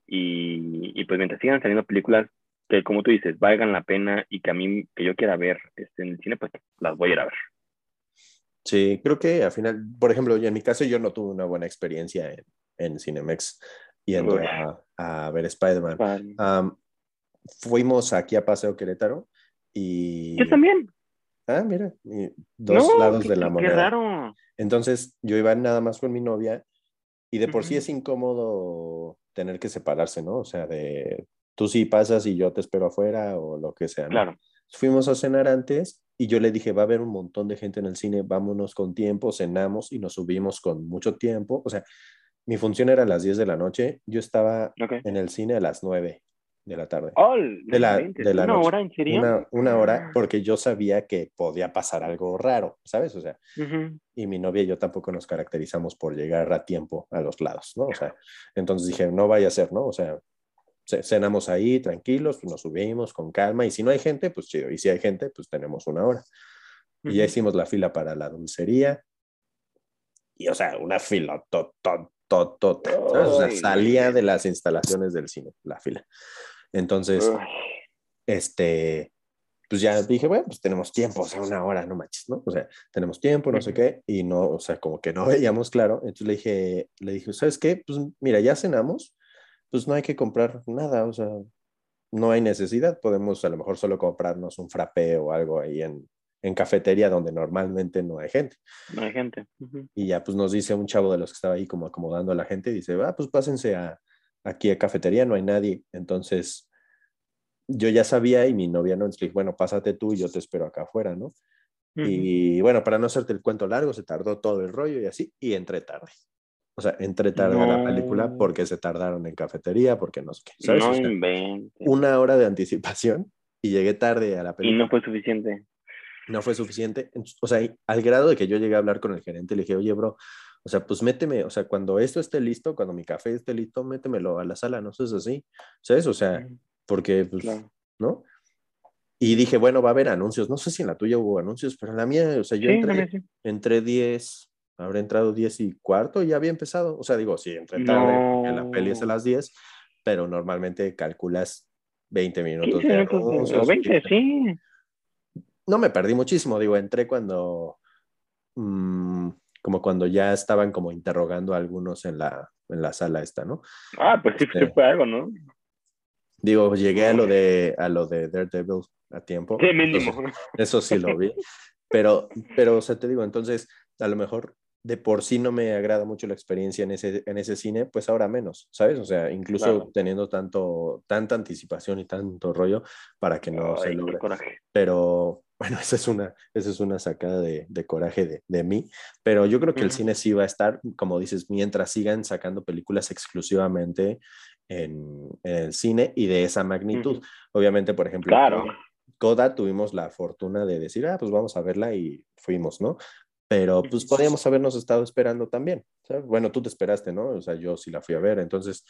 y, y pues mientras sigan saliendo películas que como tú dices, valgan la pena y que a mí, que yo quiera ver este, en el cine, pues las voy a ir a ver. Sí, creo que al final, por ejemplo, en mi caso yo no tuve una buena experiencia en, en Cinemex yendo a, a, ver Spider-Man. fuimos aquí a Paseo Querétaro y... Yo también. Ah, mira, dos lados de la moneda. Qué raro. Entonces yo iba nada más con mi novia y de por sí es incómodo tener que separarse, ¿no? O sea, de tú sí pasas y yo te espero afuera o lo que sea. Claro. Fuimos a cenar antes y yo le dije, va a haber un montón de gente en el cine, vámonos con tiempo, cenamos y nos subimos con mucho tiempo. O sea, mi función era a las 10 de la noche, yo estaba en el cine a las 9 de la tarde. Oh, de la, de la ¿Una hora en serio? Una, hora, porque yo sabía que podía pasar algo raro, ¿sabes? O sea, y mi novia y yo tampoco nos caracterizamos por llegar a tiempo a los lados, ¿no? O sea, entonces dije, no vaya a ser, ¿no? O sea, cenamos ahí tranquilos, nos subimos con calma y si no hay gente, pues chido. Y si hay gente, pues tenemos una hora. Y ya hicimos la fila para la dulcería. Y o sea, una fila, tot, tot, tot, O sea, salía de las instalaciones del cine, la fila. Entonces, este, pues ya dije, bueno, pues tenemos tiempo, o sea, una hora, no manches, ¿no? O sea, tenemos tiempo, no sé qué, y no, o sea, como que no veíamos claro. Entonces le dije, le dije, ¿sabes qué? Pues mira, ya cenamos, pues no hay que comprar nada, o sea, no hay necesidad, podemos a lo mejor solo comprarnos un frappé o algo ahí en, en cafetería donde normalmente no hay gente. No hay gente. Y ya pues nos dice un chavo de los que estaba ahí como acomodando a la gente, dice, ah, pues pásense a, aquí a cafetería, no hay nadie. Entonces yo ya sabía y mi novia no, entonces bueno, pásate tú y yo te espero acá afuera, ¿no? Y bueno, para no hacerte el cuento largo, se tardó todo el rollo y así, y entré tarde. O sea, entré tarde a la película porque se tardaron en cafetería, porque no sé qué. ¿sabes? No Una hora de anticipación y llegué tarde a la película. Y no fue suficiente. No fue suficiente. O sea, al grado de que yo llegué a hablar con el gerente, le dije, oye, bro, o sea, pues méteme, o sea, cuando esto esté listo, cuando mi café esté listo, métemelo a la sala, no sé, es así, ¿sabes? O sea, porque, pues, ¿no? Y dije, bueno, va a haber anuncios, no sé si en la tuya hubo anuncios, pero en la mía, o sea, yo entré, entré 10, habrá entrado 10 y cuarto y ya había empezado. O sea, digo, sí, entré tarde, en la peli es a las 10, pero normalmente calculas 20 minutos. de 20, sí. No me perdí muchísimo, digo, entré cuando, mm, como cuando ya estaban como interrogando a algunos en la, en la sala esta, ¿no? Ah, pues sí, este, fue algo, ¿no? Digo, llegué a lo de, a lo de Daredevil a tiempo. Sí, mínimo. eso sí lo vi. Pero, pero, o sea, te digo, entonces, a lo mejor de por sí no me agrada mucho la experiencia en ese, en ese cine, pues ahora menos, ¿sabes? O sea, incluso teniendo tanto, tanta anticipación y tanto rollo para que no se logre. Pero bueno, esa es una, esa es una sacada de, de coraje de, de, mí, pero yo creo que el cine sí va a estar, como dices, mientras sigan sacando películas exclusivamente en, el cine y de esa magnitud. Obviamente, por ejemplo, claro. Coda tuvimos la fortuna de decir, ah, pues vamos a verla y fuimos, ¿no? pero pues podíamos habernos estado esperando también. Bueno, tú te esperaste, ¿no? O sea, yo sí la fui a ver, entonces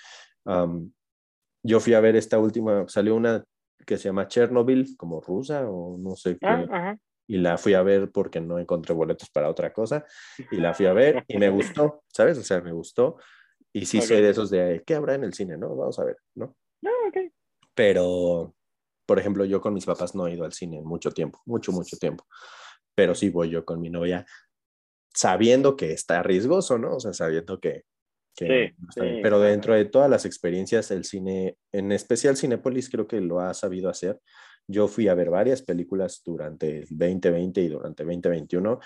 yo fui a ver esta última, salió una que se llama Chernobyl, como rusa o no sé qué. Ah, y la fui a ver porque no encontré boletos para otra cosa y la fui a ver y me gustó, ¿sabes? O sea, me gustó y sí soy de esos de, ¿qué habrá en el cine? ¿No? Vamos a ver, ¿no? No, ok. Pero, por ejemplo, yo con mis papás no he ido al cine en mucho tiempo, mucho, mucho tiempo, pero sí voy yo con mi novia sabiendo que está riesgoso, ¿no? O sea, sabiendo que... que Sí, sí, pero dentro de todas las experiencias, el cine, en especial Cinépolis, creo que lo ha sabido hacer. Yo fui a ver varias películas durante el 2020 y durante 2021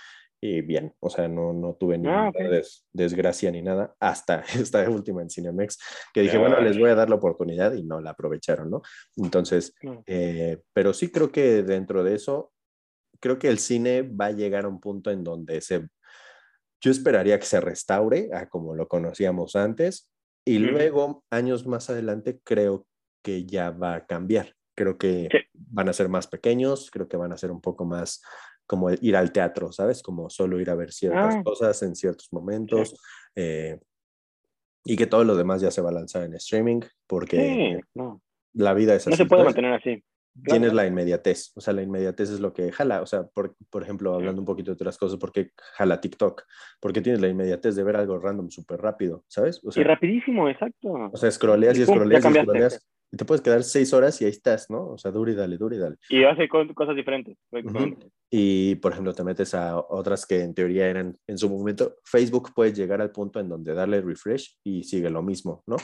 y bien, o sea, no, no tuve ninguna Ah, des- desgracia ni nada hasta esta última en Cinemex, que dije, bueno, les voy a dar la oportunidad y no la aprovecharon, ¿no? Entonces, No. eh, pero sí creo que dentro de eso, creo que el cine va a llegar a un punto en donde se, yo esperaría que se restaure a como lo conocíamos antes y Ujú. luego, años más adelante, creo que ya va a cambiar. Creo que Sí. van a ser más pequeños, creo que van a ser un poco más como ir al teatro, ¿sabes? Como solo ir a ver ciertas Ah. cosas en ciertos momentos. eh, y que todo lo demás ya se va a lanzar en streaming, porque Sí, no. la vida es así. No se puede mantener así. Tienes Claro. la inmediatez, o sea, la inmediatez es lo que jala, o sea, por, por ejemplo, hablando un poquito de otras cosas, porque jala TikTok? Porque tienes la inmediatez de ver algo random súper rápido, ¿sabes? O Y sea, rapidísimo, exacto. o sea, scrolleas y Y scrolleas y scrolleas y te puedes quedar seis horas y ahí estás, ¿no? O sea, duro y dale, duro y dale. Y hace co- cosas diferentes. prácticamente. Y, por ejemplo, te metes a otras que en teoría eran en su momento, Facebook puedes llegar al punto en donde darle refresh y sigue lo mismo, ¿no?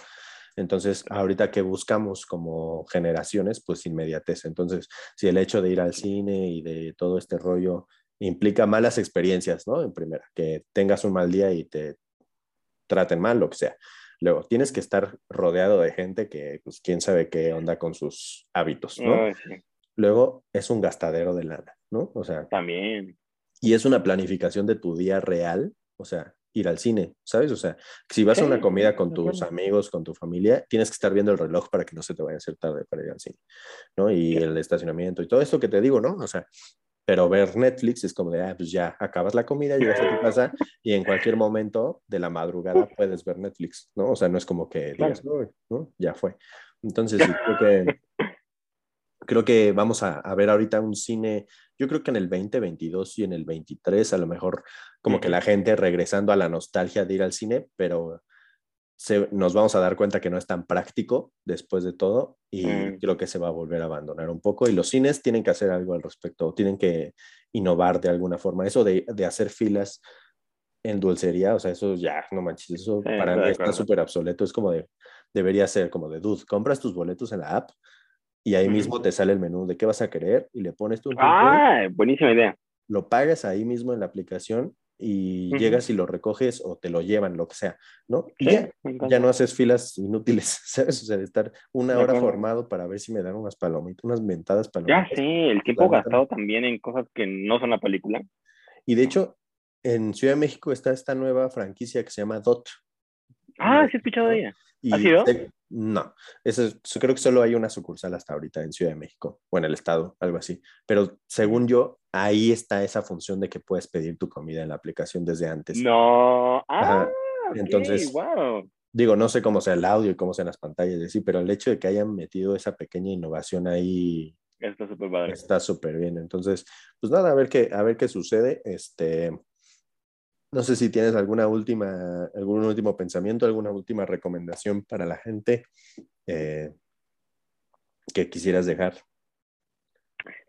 Entonces, ahorita que buscamos como generaciones, pues inmediatez. Entonces, si el hecho de ir al cine y de todo este rollo implica malas experiencias, ¿no? En primera, que tengas un mal día y te traten mal, lo que sea. Luego, tienes que estar rodeado de gente que, pues, quién sabe qué onda con sus hábitos, ¿no? Ay, sí, Luego, es un gastadero de lana, ¿no? O sea, También. y es una planificación de tu día real, o sea, ir al cine, ¿sabes? O sea, si vas a una comida con tus amigos, con tu familia, tienes que estar viendo el reloj para que no se te vaya a hacer tarde para ir al cine, ¿no? Y Sí. el estacionamiento y todo esto que te digo, ¿no? O sea, pero ver Netflix es como de, ah, pues ya acabas la comida, llegas a tu casa y en cualquier momento de la madrugada puedes ver Netflix, ¿no? O sea, no es como que digas, ¿no? Ya fue. Entonces, sí, creo que creo que vamos a, a ver ahorita un cine, yo creo que en el 2022 y en el 23, a lo mejor como que la gente regresando a la nostalgia de ir al cine, pero se- nos vamos a dar cuenta que no es tan práctico después de todo y Mm. creo que se va a volver a abandonar un poco y los cines tienen que hacer algo al respecto, tienen que innovar de alguna forma. Eso de, de hacer filas en dulcería, o sea, eso ya, no manches, eso Sí, para mí está súper obsoleto, es como de, debería ser como de, dude, compras tus boletos en la app y ahí mismo te sale el menú de qué vas a querer y le pones tu, Ah, buenísima idea. lo pagas ahí mismo en la aplicación y llegas y lo recoges o te lo llevan, lo que sea, ¿no? Y Sí, ya, ya no haces filas inútiles, ¿sabes? O sea, de estar una hora formado para ver si me dan unas palomitas, unas mentadas Ya palomitas. sé, el tiempo gastado también en cosas que no son la película. Y de hecho, en Ciudad de México está esta nueva franquicia que se llama DOT. Ah, sí he escuchado de ella. Y ¿Has ido? sé- no, eso es- creo que solo hay una sucursal hasta ahorita en Ciudad de México o en el estado, algo así. Pero según yo, ahí está esa función de que puedes pedir tu comida en la aplicación desde antes. No. Ah, Ajá. ok, Entonces- wow. Digo, no sé cómo sea el audio y cómo sean las pantallas, y así, pero el hecho de que hayan metido esa pequeña innovación ahí Está súper está súper bien. Entonces, pues nada, a ver qué, a ver qué sucede. Este, no sé si tienes alguna última, algún último pensamiento, alguna última recomendación para la gente eh, que quisieras dejar.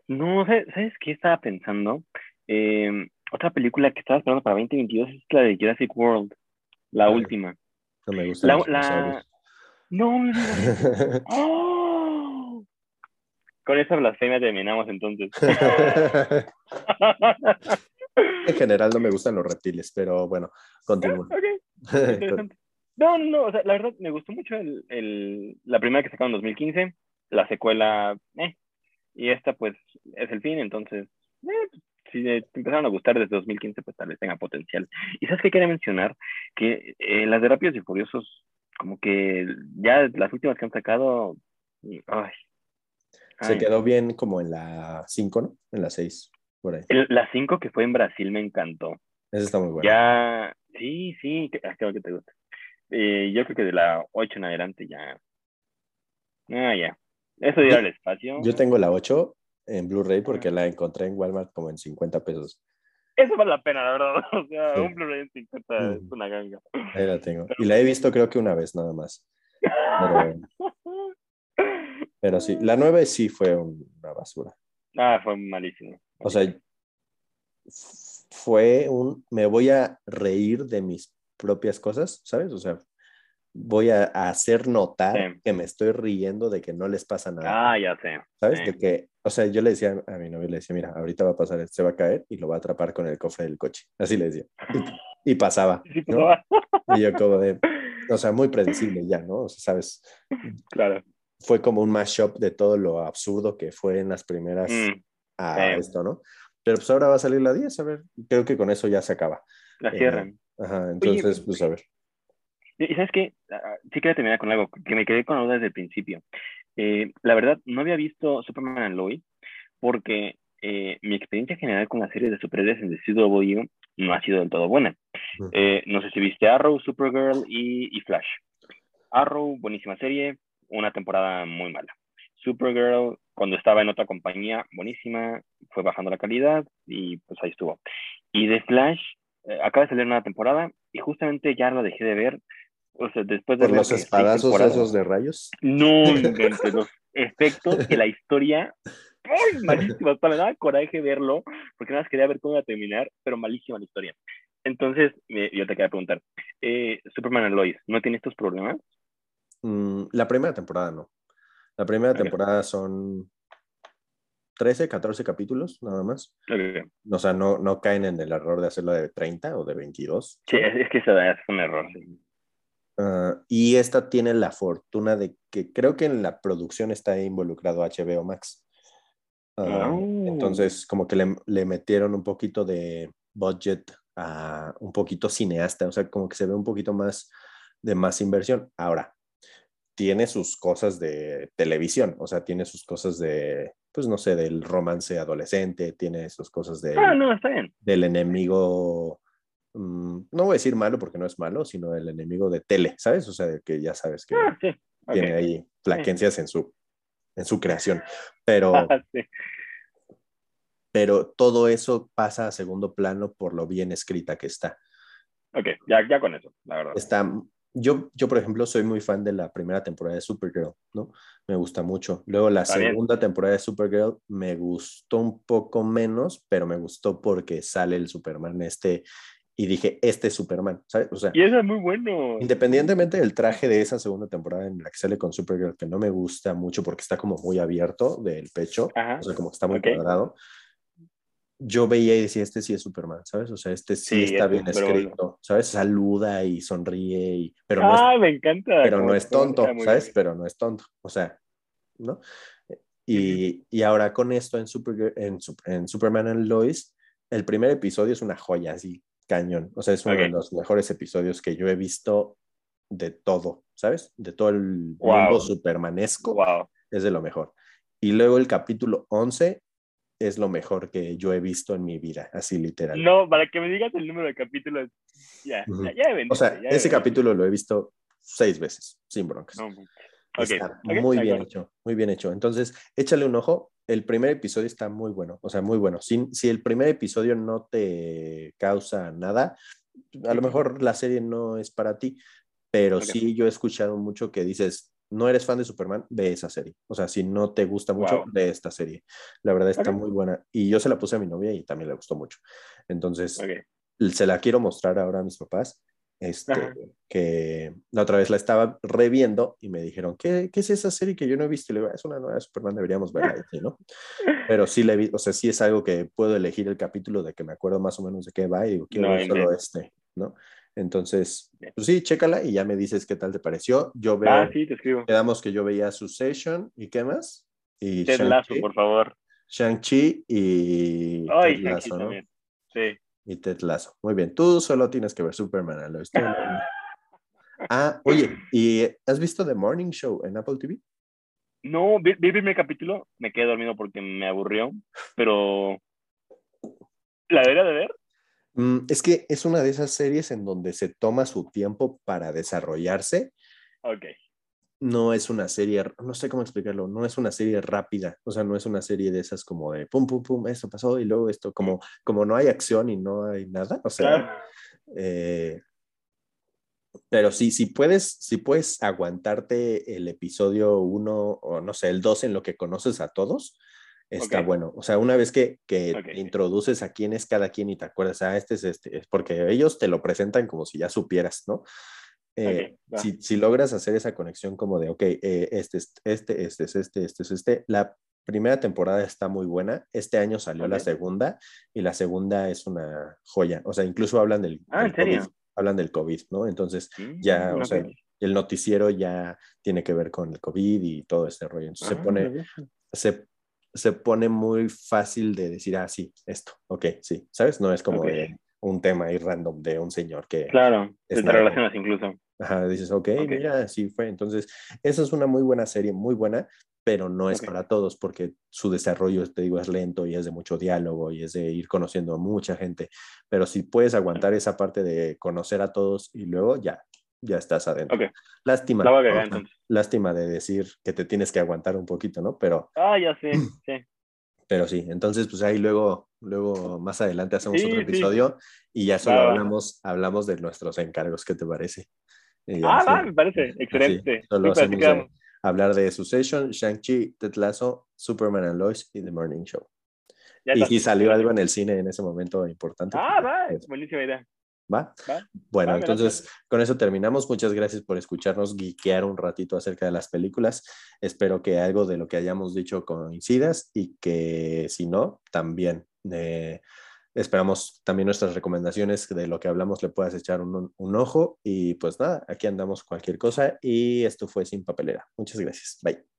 No, ¿sabes qué estaba pensando? Eh, otra película que estaba esperando para 2022 es la de Jurassic World, la Ah, última. No me gustan La, la... No, me digas eso. ¡Oh! Con esa blasfemia terminamos entonces. en general no me gustan los reptiles, pero bueno, continúa. Ok, interesante. No, no, no, o sea, la verdad me gustó mucho el, el- la primera que sacaron en 2015, la secuela, eh, y esta pues es el fin, entonces, eh, si te empezaron a gustar desde 2015, pues tal vez tenga potencial. Y sabes qué quería mencionar, que eh, las de Rápidos y Furiosos, como que ya las últimas que han sacado, ay, Se ay. quedó bien como en la 5, ¿no? En la 6, por ahí. El- la 5 que fue en Brasil me encantó. Esa está muy buena. Ya, sí, sí, que- ah, creo que te gusta. Eh, yo creo que de la 8 en adelante ya. Ah, ya. Eso Yo- al espacio. Yo tengo la 8, en Blu-ray porque la encontré en Walmart como en 50 pesos. Eso vale la pena, la verdad. O sea, un Blu-ray en 50 es una ganga. Ahí la tengo. Y la he visto creo que una vez nada más. Pero, pero sí, la 9 sí fue una basura. Ah, fue malísimo. O sea, fue un, me voy a reír de mis propias cosas, ¿sabes? O sea, voy a, hacer notar que me estoy riendo de que no les pasa nada. Ah, ya sé. ¿Sabes? De que, o sea, yo le decía a mi novio, le decía, mira, ahorita va a pasar, se va a caer y lo va a atrapar con el cofre del coche. Así le decía. Y, pasaba. ¿no? Y yo como de, o sea, muy predecible ya, ¿no? O sea, ¿sabes? Claro. Fue como un mashup de todo lo absurdo que fue en las primeras mm, a esto, ¿no? Pero pues ahora va a salir la 10, a ver, creo que con eso ya se acaba. La cierran. Eh, ajá, entonces, pues a ver. Y sabes qué, ah, ah, sí quería terminar con algo que me quedé con la duda desde el principio. Eh, la verdad, no había visto Superman and Lois porque eh, mi experiencia general con la serie de superhéroes en The CW no ha sido del todo buena. Eh, no sé si viste Arrow, Supergirl y, y, Flash. Arrow, buenísima serie, una temporada muy mala. Supergirl, cuando estaba en otra compañía, buenísima, fue bajando la calidad y pues ahí estuvo. Y de Flash, acaba de salir una temporada y justamente ya la dejé de ver o sea, después de ¿Por los espadazos esos de rayos? No, entre los efectos de la historia. ¡Ay, malísima! Hasta me daba coraje verlo, porque nada más quería ver cómo iba a terminar, pero malísima la historia. Entonces, yo te quería preguntar, eh, Superman and Lois, ¿no tiene estos problemas? Mm, la primera temporada no. La primera temporada son 13, 14 capítulos, nada más. O sea, no, no caen en el error de hacerlo de 30 o de 22. Sí, es que eso es un error. Ah, y esta tiene la fortuna de que creo que en la producción está involucrado HBO Max. Ah, oh. Entonces, como que le, metieron un poquito de budget a un poquito cineasta, o sea, como que se ve un poquito más de más inversión. Ahora, tiene sus cosas de televisión, o sea, tiene sus cosas de, pues no sé, del romance adolescente, tiene sus cosas de, ah, no, del enemigo Mm, no voy a decir malo porque no es malo, sino el enemigo de tele, ¿sabes? O sea, que ya sabes que ah, tiene ahí flaquencias en, su, en su creación. Pero, pero todo eso pasa a segundo plano por lo bien escrita que está. Ok, ya, ya con eso, la verdad. Está, yo, yo, por ejemplo, soy muy fan de la primera temporada de Supergirl, ¿no? Me gusta mucho. Luego la segunda temporada de Supergirl me gustó un poco menos, pero me gustó porque sale el Superman este y dije, este es Superman, ¿sabes? O sea, y eso es muy bueno. Independientemente del traje de esa segunda temporada en la que sale con Supergirl, que no me gusta mucho porque está como muy abierto del pecho, o sea, como que está muy cuadrado, yo veía y decía, este sí es Superman, ¿sabes? O sea, este sí, está bien escrito, ¿sabes? Saluda y sonríe, y, pero no ah, me encanta. Pero no es tonto, ¿sabes? Pero no es tonto, o sea, ¿no? Y, y ahora con esto en, Super, en, en Superman and Lois, el primer episodio es una joya, así, cañón. O sea, es uno de los mejores episodios que yo he visto de todo, ¿sabes? De todo el mundo supermanesco. Es de lo mejor. Y luego el capítulo 11 es lo mejor que yo he visto en mi vida, así literal. No, para que me digas el número de capítulos, ya, ya, O sea, ese capítulo lo he visto seis veces, sin broncas. Está muy bien hecho, muy bien hecho. Entonces, échale un ojo el primer episodio está muy bueno, o sea, muy bueno. Si, si el primer episodio no te causa nada, a lo mejor la serie no es para ti, pero sí yo he escuchado mucho que dices, no eres fan de Superman, ve esa serie. O sea, si no te gusta mucho, ve esta serie. La verdad está muy buena. Y yo se la puse a mi novia y también le gustó mucho. Entonces, se la quiero mostrar ahora a mis papás este, que la otra vez la estaba reviendo y me dijeron, ¿qué, ¿qué, es esa serie que yo no he visto? Y le digo, es una nueva Superman, deberíamos verla, ¿no? Pero sí le vi, o sea, sí es algo que puedo elegir el capítulo de que me acuerdo más o menos de qué va y digo, quiero ver solo este, ¿no? Entonces, pues sí, chécala y ya me dices qué tal te pareció. Yo veo, ah, sí, te escribo. Quedamos que yo veía Succession y qué más. Y Ted Lasso, por favor. Shang-Chi y Ay, Ted Lasso, ¿no? Sí y Ted Lasso. Muy bien, tú solo tienes que ver Superman. Lo estoy ah, oye, ¿y has visto The Morning Show en Apple TV? No, vi, el primer capítulo, me quedé dormido porque me aburrió, pero ¿la debería de ver? Mm, es que es una de esas series en donde se toma su tiempo para desarrollarse. Ok. no es una serie, no sé cómo explicarlo, no es una serie rápida, o sea, no es una serie de esas como de pum, pum, pum, esto pasó y luego esto, como, como no hay acción y no hay nada, o sea, eh, pero sí, si puedes, si puedes aguantarte el episodio 1 o no sé, el 2 en lo que conoces a todos, está bueno. O sea, una vez que, que introduces a quién es cada quien y te acuerdas, ah, este es este, es porque ellos te lo presentan como si ya supieras, ¿no? Eh, si, si, logras hacer esa conexión como de, ok, eh, este, es, este, este es este, este es este, la primera temporada está muy buena, este año salió la segunda y la segunda es una joya, o sea, incluso hablan del, ah, COVID, hablan del COVID, ¿no? Entonces, mm, ya, o sea, el noticiero ya tiene que ver con el COVID y todo este rollo, entonces se ah, pone, se, se, pone muy fácil de decir, ah, sí, esto, ok, sí, ¿sabes? No es como de un tema ahí random de un señor que... Claro, te relacionas incluso. Ajá, dices, okay, ok, mira, sí fue. Entonces, esa es una muy buena serie, muy buena, pero no es para todos porque su desarrollo, te digo, es lento y es de mucho diálogo y es de ir conociendo a mucha gente. Pero si puedes aguantar esa parte de conocer a todos y luego ya, ya estás adentro. Lástima. lástima de decir que te tienes que aguantar un poquito, ¿no? Pero. Ah, ya sé, sí. Pero sí, entonces pues ahí luego, luego más adelante hacemos otro episodio y ya solo hablamos, hablamos de nuestros encargos, ¿qué te parece? ah, va, me parece, excelente. solo hablar de Succession, Shang-Chi, Ted Lasso, Superman and Lois y The Morning Show. y si salió algo en el cine en ese momento importante. Ah, va, es buenísima idea. ¿Va? Bueno, entonces con eso terminamos. Muchas gracias por escucharnos guiquear un ratito acerca de las películas. Espero que algo de lo que hayamos dicho coincidas y que si no, también. Eh, Esperamos también nuestras recomendaciones de lo que hablamos le puedas echar un, un ojo y pues nada, aquí andamos cualquier cosa y esto fue Sin Papelera. Muchas gracias. Bye.